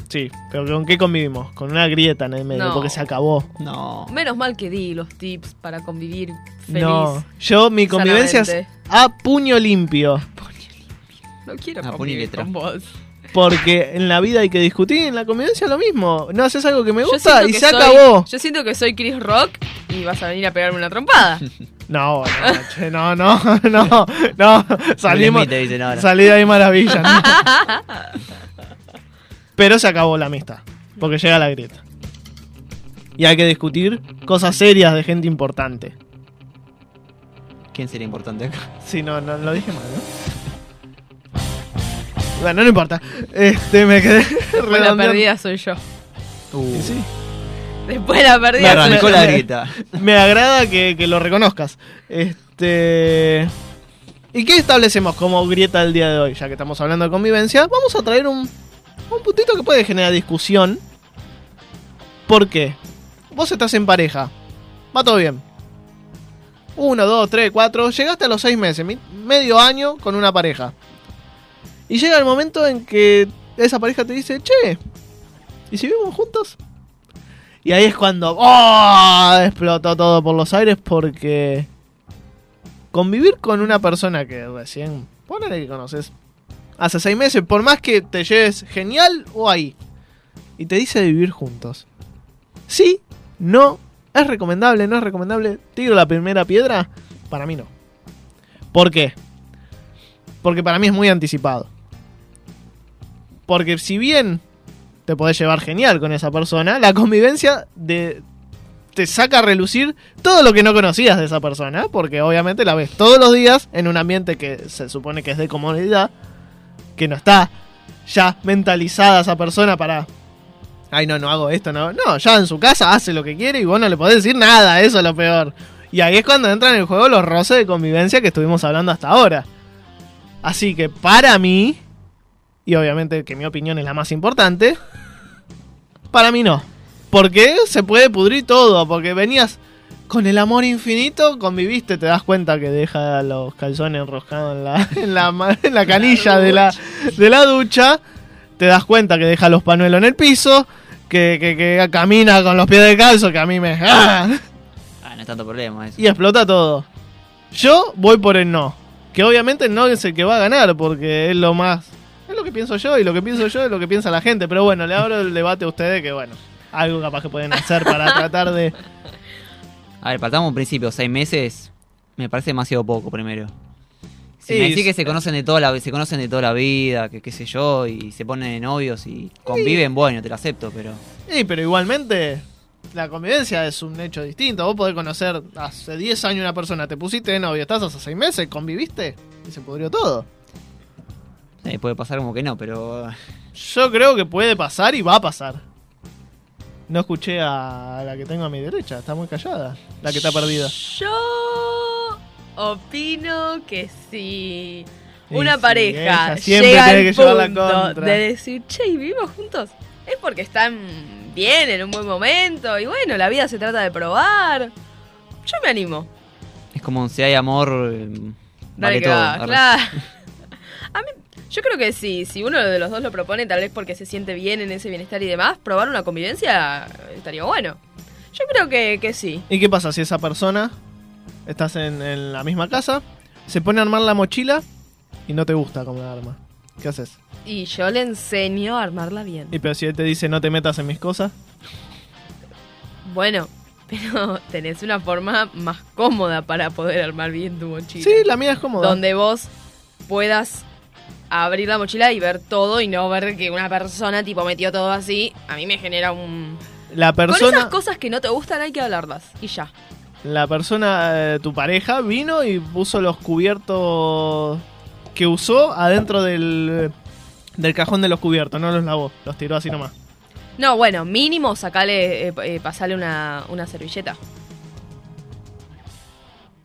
Sí, pero ¿con qué convivimos? Con una grieta en el medio, No. porque se acabó. No. Menos mal que di los tips para convivir feliz. No, yo mi convivencia es sanamente. a puño limpio. No quiero Ah, convivir pon letra. con vos. Porque en la vida hay que discutir, en la convivencia lo mismo. No haces algo que me Yo gusta siento y que se soy- acabó. Yo siento que soy Chris Rock y vas a venir a pegarme una trompada. No, no, che, no, no, no, no. Salimos. Salí de ahí maravilla. no. Pero se acabó la amistad. Porque llega la grieta. Y hay que discutir cosas serias de gente importante. ¿Quién sería importante acá? Sí, no, no lo dije mal, ¿no? Bueno, no importa. Este, me quedé la perdida soy yo. Y sí. Después la Me perdida soy arrancó la grieta. Me agrada que, que lo reconozcas. Este. ¿Y qué establecemos como grieta del día de hoy? Ya que estamos hablando de convivencia, vamos a traer un, un puntito que puede generar discusión. ¿Por qué? Vos estás en pareja. Va todo bien. Uno, dos, tres, cuatro. Llegaste a los seis meses, medio año con una pareja. Y llega el momento en que esa pareja te dice, che, ¿y si vivimos juntos? Y ahí es cuando ¡oh! explotó todo por los aires porque convivir con una persona que recién, ponele que conoces, hace seis meses, por más que te lleves genial o ahí, y te dice vivir juntos. Sí, no, es recomendable, no es recomendable, tiro la primera piedra, para mí no. ¿Por qué? Porque para mí es muy anticipado. Porque si bien te podés llevar genial con esa persona, la convivencia de te saca a relucir todo lo que no conocías de esa persona, porque obviamente la ves todos los días en un ambiente que se supone que es de comodidad, que no está ya mentalizada esa persona para ay no, no hago esto, no, no, ya en su casa hace lo que quiere y vos no le podés decir nada, eso es lo peor. Y ahí es cuando entran en el juego los roces de convivencia que estuvimos hablando hasta ahora. Así que para mí, y obviamente que mi opinión es la más importante, para mí no. Porque se puede pudrir todo, porque venías con el amor infinito, conviviste, te das cuenta que deja los calzones enroscados en la, en la, en la canilla de la, de la ducha, te das cuenta que deja los panuelos en el piso, que, que, que camina con los pies de calzo, que a mí me... ¡Ah! Ah, no es tanto problema eso. y explota todo. Yo voy por el no. Que obviamente no es el que va a ganar, porque es lo más. Es lo que pienso yo, y lo que pienso yo es lo que piensa la gente. Pero bueno, le abro el debate a ustedes que, bueno, algo capaz que pueden hacer para tratar de. A ver, partamos un principio. Seis meses me parece demasiado poco primero. Si me decís que se conocen de toda la se conocen de toda la vida, que qué sé yo, y se ponen de novios y conviven, bueno, te lo acepto, pero Sí, pero igualmente. La convivencia es un hecho distinto. Vos podés conocer hace 10 años una persona, te pusiste de novio, estás hace 6 meses, conviviste y se pudrió todo. Eh, puede pasar como que no, pero Yo creo que puede pasar y va a pasar. No escuché a la que tengo a mi derecha, está muy callada. La que está perdida. Yo opino que si Y una sí, pareja siempre llega tiene al que la punto contra. de decir, che, ¿y vivimos juntos? Es porque están bien, en un buen momento. Y bueno, la vida se trata de probar. Yo me animo. es como si hay amor, eh, Dale vale que todo. va, claro. Yo creo que si, si uno de los dos lo propone, tal vez porque se siente bien en ese bienestar y demás, probar una convivencia estaría bueno. Yo creo que, que sí. ¿Y qué pasa si esa persona, estás en, en la misma casa, se pone a armar la mochila y no te gusta cómo la arma? ¿Qué haces? Y yo le enseño a armarla bien. Y pero si él te dice no te metas en mis cosas, Bueno, pero tenés una forma más cómoda para poder armar bien tu mochila. sí, la mía es cómoda. Donde vos puedas abrir la mochila y ver todo y no ver que una persona tipo metió todo así. A mí me genera un... La Con persona, esas cosas que no te gustan hay que hablarlas. Y ya. la persona, eh, tu pareja, vino y puso los cubiertos que usó adentro del, del cajón de los cubiertos, no los lavó, los tiró así nomás. No, bueno, mínimo sacale, eh, eh, pasale una, una servilleta.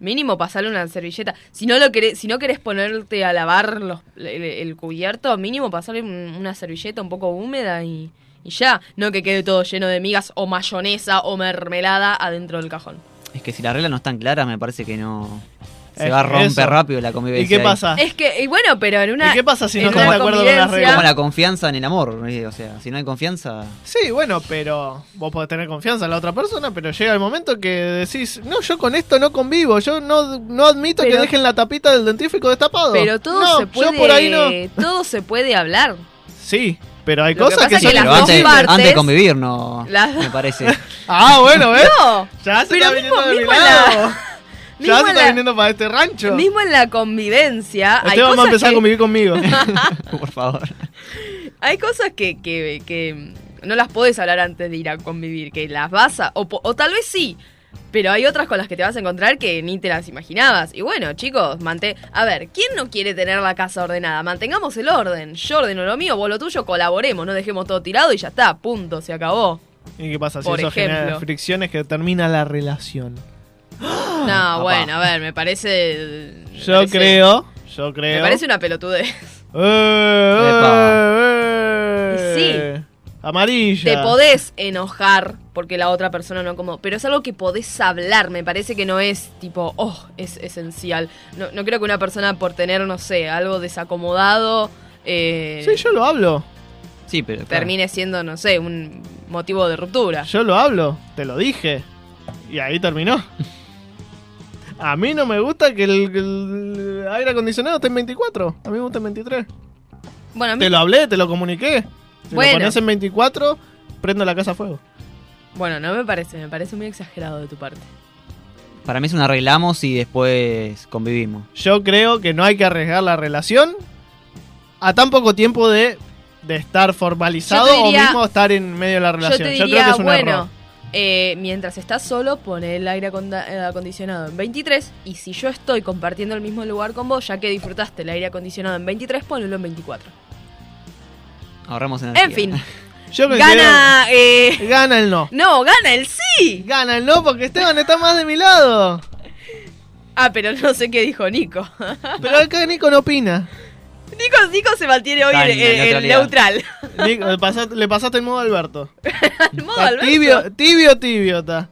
Mínimo pasarle una servilleta. Si no lo querés, si no querés ponerte a lavar los, el, cubierto, mínimo pasarle un- una servilleta un poco húmeda y, y ya. No que quede todo lleno de migas o mayonesa o mermelada adentro del cajón. Es que si las reglas no están claras, me parece que no se Es va a que romper eso. rápido la convivencia. ¿Y qué ahí. pasa? Es que, y bueno, pero en una. ¿Y qué pasa si no estás una de acuerdo con las reglas? Como la confianza en el amor, o sea, si no hay confianza, Sí, bueno, pero vos podés tener confianza en la otra persona, pero llega el momento que decís, no, yo con esto no convivo, yo no, no admito que dejen la tapita del dentífrico destapado. Pero todo No, se puede. Yo por ahí no. Todo se puede hablar. Sí, pero hay Lo que cosas que, pasa son que las pero dos antes, partes- antes de convivir, no, Las- me parece. Ah, bueno, ¿ves? No, Ya se pero está mismo- viniendo de mi la- lado. Ya se está viniendo para este rancho. mismo en la convivencia. hay Esteban va a empezar que- a convivir conmigo. Por favor. Hay cosas que, que, que no las podés hablar antes de ir a convivir, que las vas a... O, tal vez sí, pero hay otras con las que te vas a encontrar que ni te las imaginabas. Y bueno, chicos, mante a ver, ¿quién no quiere tener la casa ordenada? Mantengamos el orden. Yo ordeno lo mío, vos lo tuyo, colaboremos, no dejemos todo tirado y ya está, punto, se acabó. ¿Y qué pasa si Por eso genera fricciones que termina la relación? No, bueno, a ver, me parece... me Yo parece- creo, yo creo. Me parece una pelotudez. Eh, eh, eh. Amarilla. Te podés enojar porque la otra persona no como, pero es algo que podés hablar, me parece que no es tipo, oh, es esencial. No, no creo que una persona por tener, no sé, algo desacomodado, eh, Sí, yo lo hablo. Sí, pero. claro. termine siendo, no sé, un motivo de ruptura. Yo lo hablo. Te lo dije. Y ahí terminó. A mí no me gusta que el, aire acondicionado esté en 24. A mí me gusta en 23. Bueno, a mí, Te lo hablé, te lo comuniqué. Si Bueno. lo pones en 24, prendo la casa a fuego. bueno, no me parece, me parece muy exagerado de tu parte. Para mí es un arreglamos y después convivimos. Yo creo que no hay que arriesgar la relación a tan poco tiempo de, de estar formalizado diría- o mismo estar en medio de la Yo relación. Yo, diría, creo que es un bueno, error. Eh, mientras estás solo, pone el aire eh, acondicionado en 23 y si yo estoy compartiendo el mismo lugar con vos, ya que disfrutaste el aire acondicionado en 23, ponelo en 24. Ahorramos energía. En fin, Yo gana... eh, Gana el no. no, gana el sí. Gana el no porque Esteban está más de mi lado. Ah, pero no sé qué dijo Nico. Pero acá Nico no opina. Nico, Nico se mantiene hoy en, en neutral. Nico, le, pasaste, le pasaste el modo Alberto. El modo Alberto. tibio, tibio, tibio está.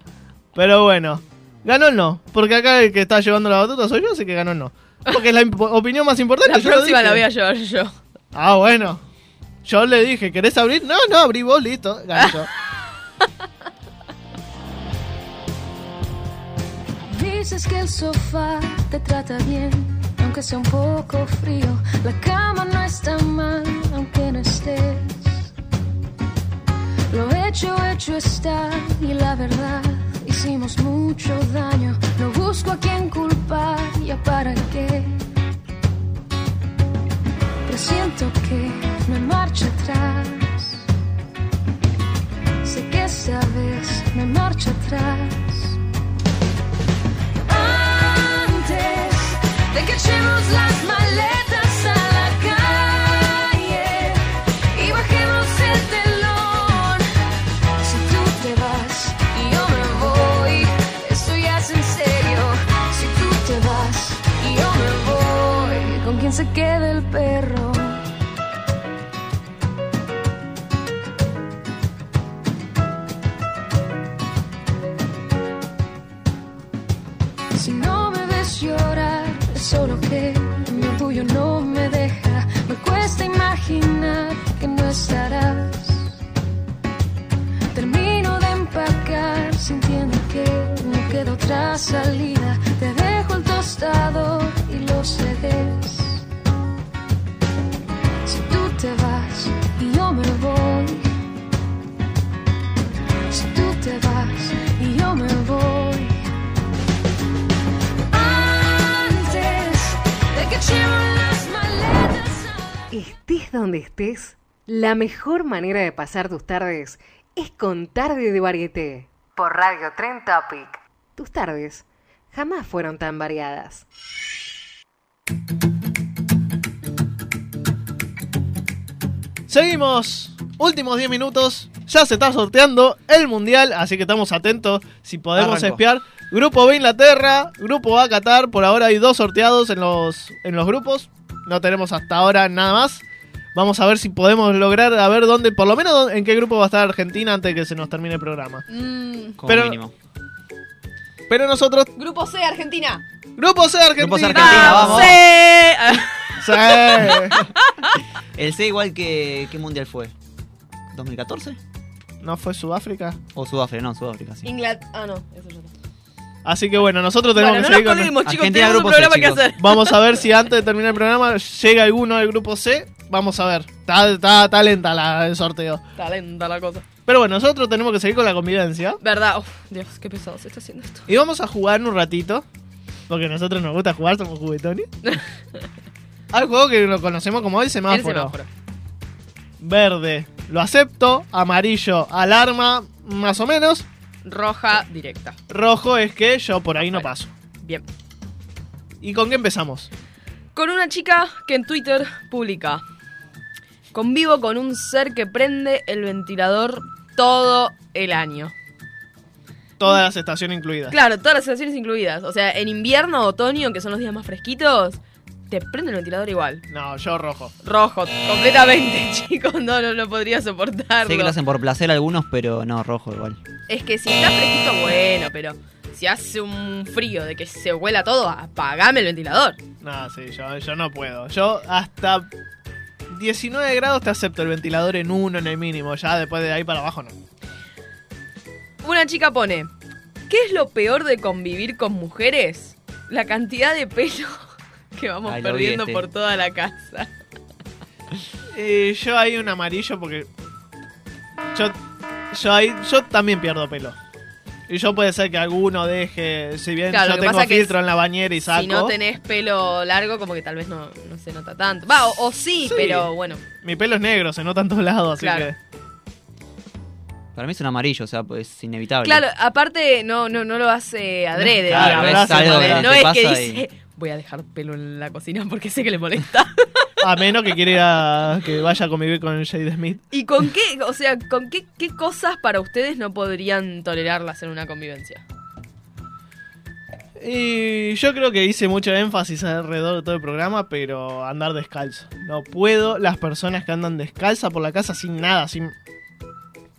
Pero bueno, ganó el no. Porque acá el que está llevando la batuta soy yo, así que ganó el no. Porque es la opinión más importante. La yo próxima la voy a llevar yo. Ah, bueno. Yo le dije, ¿querés abrir? No, no, abrí vos, listo. Gané yo. Dices que el sofá te trata bien, aunque sea un poco frío. La cama no está mal, aunque no estés. Lo hecho, hecho está, y la verdad, hicimos mucho daño. No busco a quien culpar, ya para qué. Presiento que no hay marcha atrás. Sé que esta vez no hay marcha atrás. De que echemos las maletas salida. Te dejo el tostador y los CDs. Si tú te vas y yo me voy. Si tú te vas y yo me voy. Antes de que las maletas. Estés donde estés, la mejor manera de pasar tus tardes es con Tarde de Varieté. Por Radio Tren Topic. Tus tardes jamás fueron tan variadas. Seguimos. Últimos 10 minutos. Ya se está sorteando el mundial, así que estamos atentos si podemos espiar. Grupo B Inglaterra, Grupo A Qatar. Por ahora hay dos sorteados en los, en los grupos. No tenemos hasta ahora nada más. Vamos a ver si podemos lograr a ver dónde, por lo menos en qué grupo va a estar Argentina antes de que se nos termine el programa. Mm, Como Pero- mínimo. Pero nosotros, grupo C, Argentina. Grupo C Argentina. Grupo C, Argentina, vamos. C. Sí. El C igual que... ¿Qué mundial fue? ¿2014? ¿No fue Sudáfrica? O Sudáfrica, no, Sudáfrica, sí. Inglat- Ah, no, eso ya está. Así que bueno, nosotros tenemos Bueno, que no nos seguir con... colguemos, chicos. Tenemos un C, programa que hacer. Vamos a ver si antes de terminar el programa llega alguno del grupo C. Vamos a ver. Está, está, está lenta la, el sorteo. Está lenta la cosa. Pero bueno, nosotros tenemos que seguir con la convivencia. ¿Verdad? Uf, Dios, qué pesado se está haciendo esto. Y vamos a jugar un ratito. Porque a nosotros nos gusta jugar, somos juguetones. Al juego que lo conocemos como el El semáforo. semáforo. Verde, lo acepto. Amarillo, alarma, más o menos. Roja directa. Rojo es que yo por ahí no paso. Bien. ¿Y con qué empezamos? Con una chica que en Twitter publica. Convivo con un ser que prende el ventilador todo el año. Todas las estaciones incluidas. Claro, todas las estaciones incluidas. O sea, en invierno, otoño, que son los días más fresquitos, te prende el ventilador igual. No, yo rojo. Rojo, completamente, chicos. No, no, no podría soportarlo. Sé que lo hacen por placer algunos, pero no, rojo igual. Es que si está fresquito, bueno, pero si hace un frío de que se huela todo, apagame el ventilador. No, sí, yo, yo no puedo. Yo hasta 19 grados te acepto el ventilador en uno en el mínimo. Ya después de ahí para abajo no. Una chica pone, ¿qué es lo peor de convivir con mujeres? La cantidad de pelo que vamos Ay, perdiendo este. por toda la casa. Eh, yo ahí un amarillo porque. Yo, yo ahí. Yo también pierdo pelo. Y yo puede ser que alguno deje. Si bien Claro, yo tengo filtro en la bañera y saco. Si no tenés pelo largo, como que tal vez no, no se nota tanto. Va, o, o sí, Sí. pero bueno. Mi pelo es negro, se nota en todos lados, así Claro. que. Para mí es un amarillo, o sea, pues es inevitable. Claro, aparte no, no, no lo hace adrede, Claro, no es algo no es que y- dice, voy a dejar pelo en la cocina porque sé que le molesta. A menos que quiera que vaya a convivir con Jade Smith. ¿Y con qué, o sea, con qué, qué cosas para ustedes no podrían tolerarlas en una convivencia? Y yo creo que hice mucho énfasis alrededor de todo el programa, pero andar descalzo. No puedo las personas que andan descalza por la casa sin nada, sin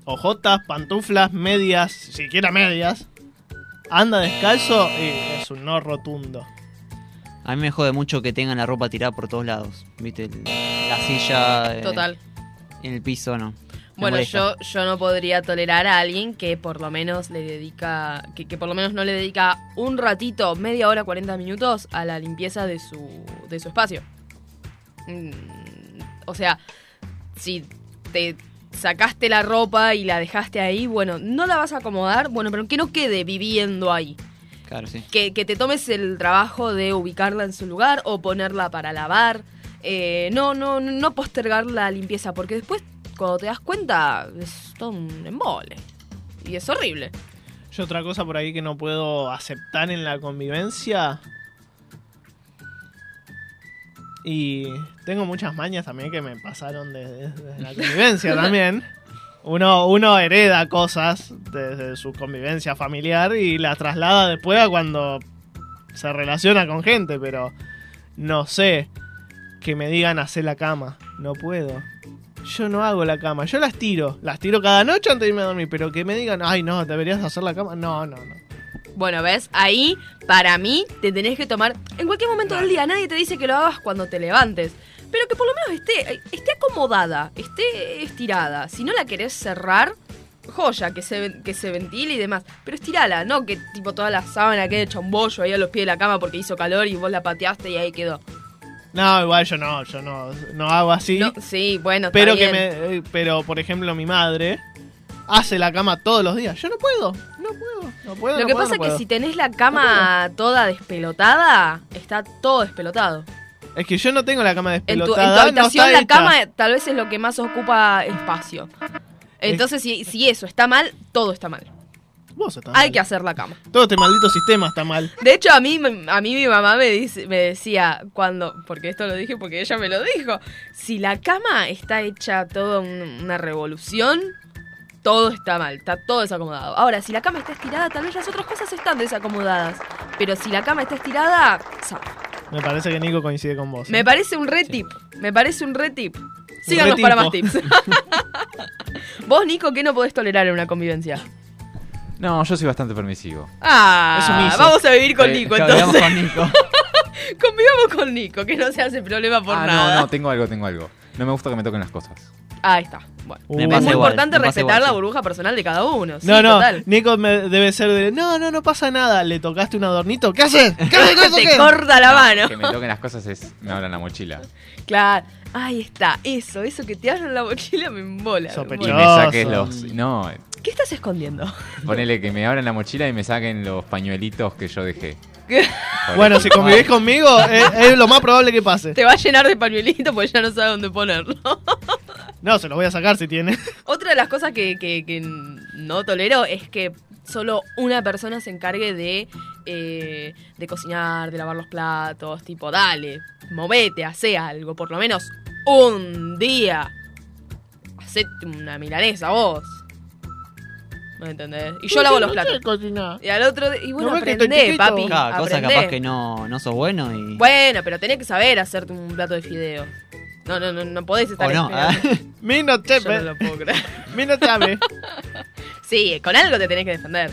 ojotas, pantuflas, medias, siquiera medias. Anda descalzo y es un no rotundo. A mí me jode mucho que tengan la ropa tirada por todos lados. ¿Viste? La silla. eh, Total. En el piso, no. Me Bueno, molesta. yo, yo no podría tolerar a alguien que por lo menos le dedica, que, que por lo menos no le dedica un ratito, media hora, 40 minutos a la limpieza de su, de su espacio. Mm, o sea, si te sacaste la ropa y la dejaste ahí, bueno, no la vas a acomodar, bueno, pero que no quede viviendo ahí. Claro, sí. Que, que te tomes el trabajo de ubicarla en su lugar o ponerla para lavar. Eh, no, no, no postergar la limpieza, porque después, cuando te das cuenta, es todo un embole. Y es horrible. Yo otra cosa por ahí que no puedo aceptar en la convivencia. Y tengo muchas mañas también que me pasaron desde la convivencia también. Uno, uno hereda cosas desde su convivencia familiar y las traslada después a cuando se relaciona con gente, pero no sé que me digan hacer la cama. No puedo. Yo no hago la cama, yo las tiro. Las tiro cada noche antes de irme a dormir, pero que me digan, ay no, deberías hacer la cama. No, no, no. Bueno, ¿ves? Ahí, para mí, te tenés que tomar en cualquier momento del día. Nadie te dice que lo hagas cuando te levantes. Pero que por lo menos esté, esté acomodada, esté estirada. Si no la querés cerrar, joya, que se, que se ventile y demás. Pero estirala, no que tipo toda la sábana quede hecha un bollo ahí a los pies de la cama porque hizo calor y vos la pateaste y ahí quedó. No, igual yo no, yo no, no hago así. No, sí, bueno, está pero que me, eh, pero por ejemplo mi madre hace la cama todos los días. Yo no puedo, no puedo, no puedo. Lo no que puedo, pasa no es que si tenés la cama toda despelotada, está todo despelotado. Es que yo no tengo la cama En tu, en tu despelotada. habitación no la cama tal vez es lo que más ocupa espacio. Entonces, si, si eso está mal, todo está mal. Vos estás Hay mal. que hacer la cama. Todo este maldito sistema está mal. De hecho, a mí, a mí mi mamá me, dice, me decía cuando, porque esto lo dije porque ella me lo dijo, si la cama está hecha toda un- una revolución, todo está mal, está todo desacomodado. Ahora, si la cama está estirada, tal vez las otras cosas están desacomodadas. Pero si la cama está estirada. Me parece que Nico coincide con vos. ¿eh? Me parece un re tip. Me parece un re tip. Síganos re para más tips. Vos, Nico, ¿qué no podés tolerar en una convivencia? No, yo soy bastante permisivo. Ah, vamos a vivir con Eh, Nico Claro, entonces. con Nico. Convivamos con Nico, que no se hace problema por ah, nada. no, no, tengo algo, tengo algo. No me gusta que me toquen las cosas. Ahí está. Bueno. Uh, es muy igual, importante respetar igual, la sí. burbuja personal de cada uno. Sí, no, no, total. Nico me- debe ser de. No, no, no pasa nada. Le tocaste un adornito. ¿Qué haces? ¿Qué haces con eso? Te qué? corta la mano. Que me toquen las cosas es. Me abran la mochila. Claro. Ahí está. Eso, eso que te abran la mochila me embola. Sospechoso. Y me saques los. No, ¿Qué estás escondiendo? ponele que me abran la mochila y me saquen los pañuelitos que yo dejé. Bueno, si convivís conmigo, es, es lo más probable que pase. Te va a llenar de pañuelitos porque ya no sabe dónde ponerlo. No, se los voy a sacar si tiene. Otra de las cosas que, que- que no tolero es que solo una persona se encargue de, eh, de cocinar, de lavar los platos. Tipo, dale, movete, hace algo. Por lo menos un día. Hacete una milanesa vos. ¿Me entendés? Y yo lavo los platos. Y al otro y bueno, ¿No ves que estoy aprendé, papi. Claro, cosa aprendé. capaz que no, no sos bueno y. Bueno, pero tenés que saber hacerte un plato de fideo. No, no, no, no podés estar o no. Mi no Yo no lo puedo creer. Mi no sabe. Sí, con algo te tenés que defender.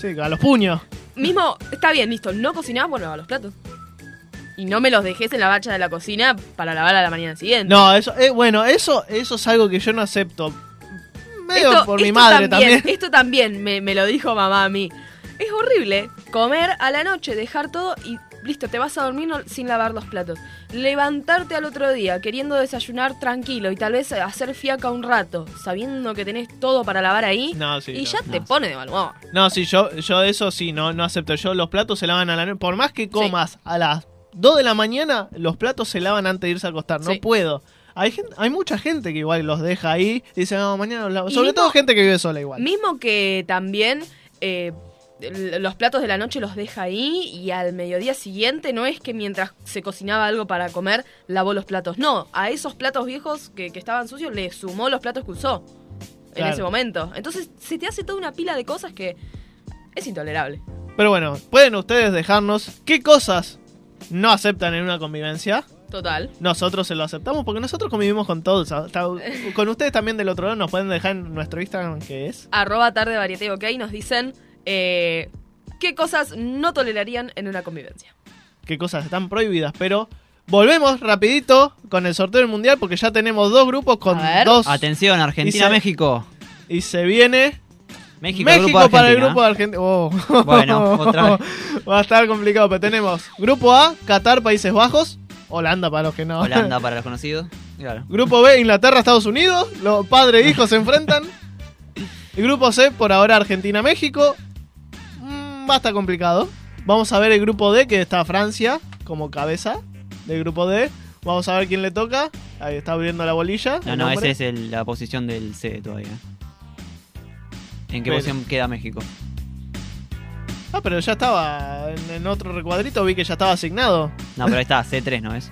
Sí, a los puños. Mismo, está bien, listo, no cocinás, bueno, lava los platos. Y no me los dejes en la bacha de la cocina para lavar a la mañana siguiente. No, eso, eh, bueno, eso, eso es algo que yo no acepto. Medio Esto- por mi madre también. Esto también me, me lo dijo mamá a mí. Es horrible comer a la noche, dejar todo y listo, te vas a dormir no- sin lavar los platos. Levantarte al otro día queriendo desayunar tranquilo y tal vez hacer fiaca un rato, sabiendo que tenés todo para lavar ahí. No, sí, y no, ya te pone de mal humor. No, sí, yo, yo eso sí, no, no acepto. Yo los platos se lavan a la noche. Por más que comas a las 2 de la mañana, los platos se lavan antes de irse a acostar. No Sí. puedo. Hay, gen- hay mucha gente que igual los deja ahí y dice, no, mañana los lavo. Sobre mismo- todo gente que vive sola igual. Mismo que también eh, los platos de la noche los deja ahí y al mediodía siguiente no es que mientras se cocinaba algo para comer lavó los platos. No, a esos platos viejos que, que estaban sucios le sumó los platos que usó en ese momento. Entonces se te hace toda una pila de cosas que es intolerable. Pero bueno, pueden ustedes dejarnos qué cosas no aceptan en una convivencia. Total. Nosotros se lo aceptamos porque nosotros convivimos con todos. Con ustedes también del otro lado nos pueden dejar en nuestro Instagram que es. Arroba tarde varieté, ok, nos dicen eh, qué cosas no tolerarían en una convivencia. qué cosas están prohibidas, pero volvemos rapidito con el sorteo del mundial porque ya tenemos dos grupos con dos Atención, Y Argentina, se- México. y se viene México, México, grupo de para el grupo de Argentina. Oh. Bueno, otra vez. Va a estar complicado, pero tenemos grupo A, Qatar, Países Bajos, Holanda para los que no. Holanda para los conocidos. Claro. Grupo B, Inglaterra, Estados Unidos. Los padre e hijos se enfrentan. Grupo C, por ahora Argentina, México. Mm, va a estar complicado. Vamos a ver el grupo D, que está Francia como cabeza del grupo D. Vamos a ver quién le toca. Ahí está abriendo la bolilla. No, no, esa es el- la posición del C todavía. ¿En qué Pero- posición queda México? Ah, pero ya estaba en, en otro recuadrito. Vi que ya estaba asignado. No, pero ahí está, C3, ¿no es?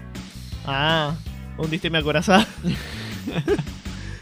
Ah, un distime acorazado.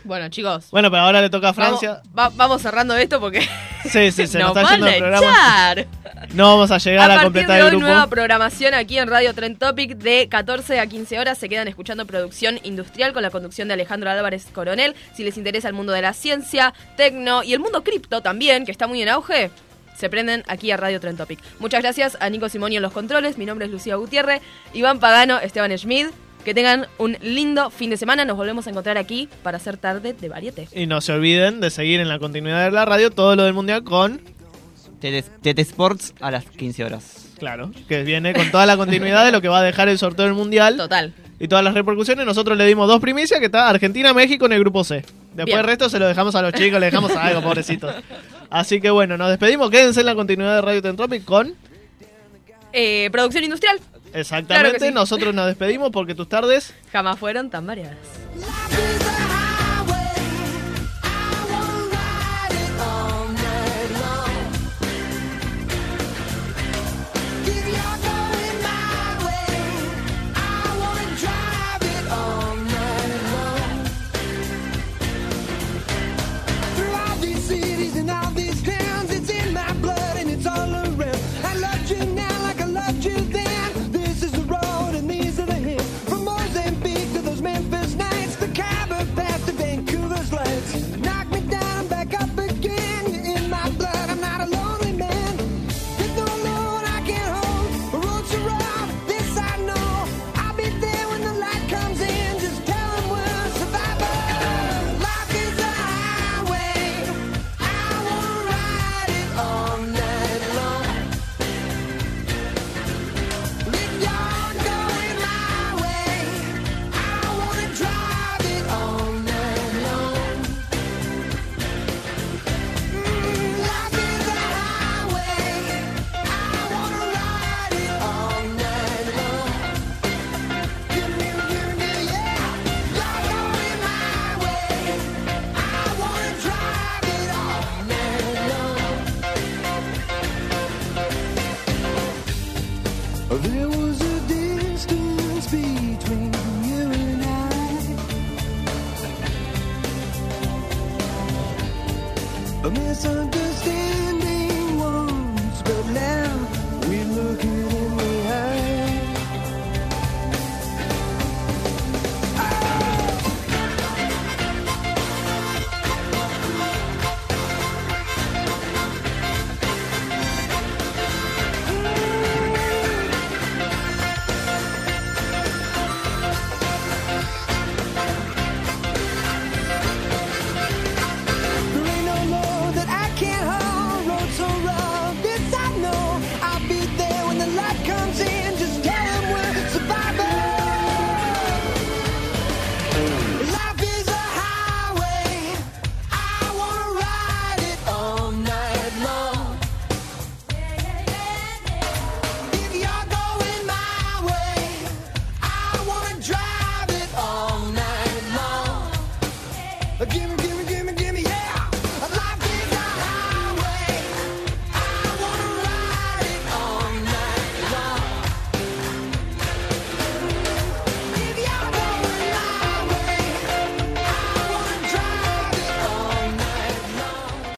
Bueno, chicos. Bueno, pero ahora le toca a Vamos, Francia. va- vamos cerrando esto porque Sí, sí, se nos nos está yendo el programa. echar. No vamos a llegar a a, completar de el hoy, grupo. nueva programación aquí en Radio Trend Topic de 14 a 15 horas. Se quedan escuchando producción industrial con la conducción de Alejandro Álvarez Coronel. Si les interesa el mundo de la ciencia, tecno y el mundo cripto también, que está muy en auge, se prenden aquí a Radio Trend Topic. Muchas gracias a Nico Simonio en los controles. Mi nombre es Lucía Gutiérrez, Iván Pagano, Esteban Schmid. Que tengan un lindo fin de semana. Nos volvemos a encontrar aquí para hacer tarde de varieté. Y no se olviden de seguir en la continuidad de la radio todo lo del mundial con. Tete Tete Sports a las 15 horas. Claro, que viene con toda la continuidad de lo que va a dejar el sorteo del mundial. Total. Y todas las repercusiones. Nosotros le dimos dos primicias, que está Argentina-México en el grupo C. Después Bien. el resto se lo dejamos a los chicos, le dejamos algo, pobrecitos. Así que bueno, nos despedimos. Quédense en la continuidad de Radio Tentropic con. Eh, producción industrial Exactamente, Claro que sí. nosotros nos despedimos porque tus tardes. jamás fueron tan variadas.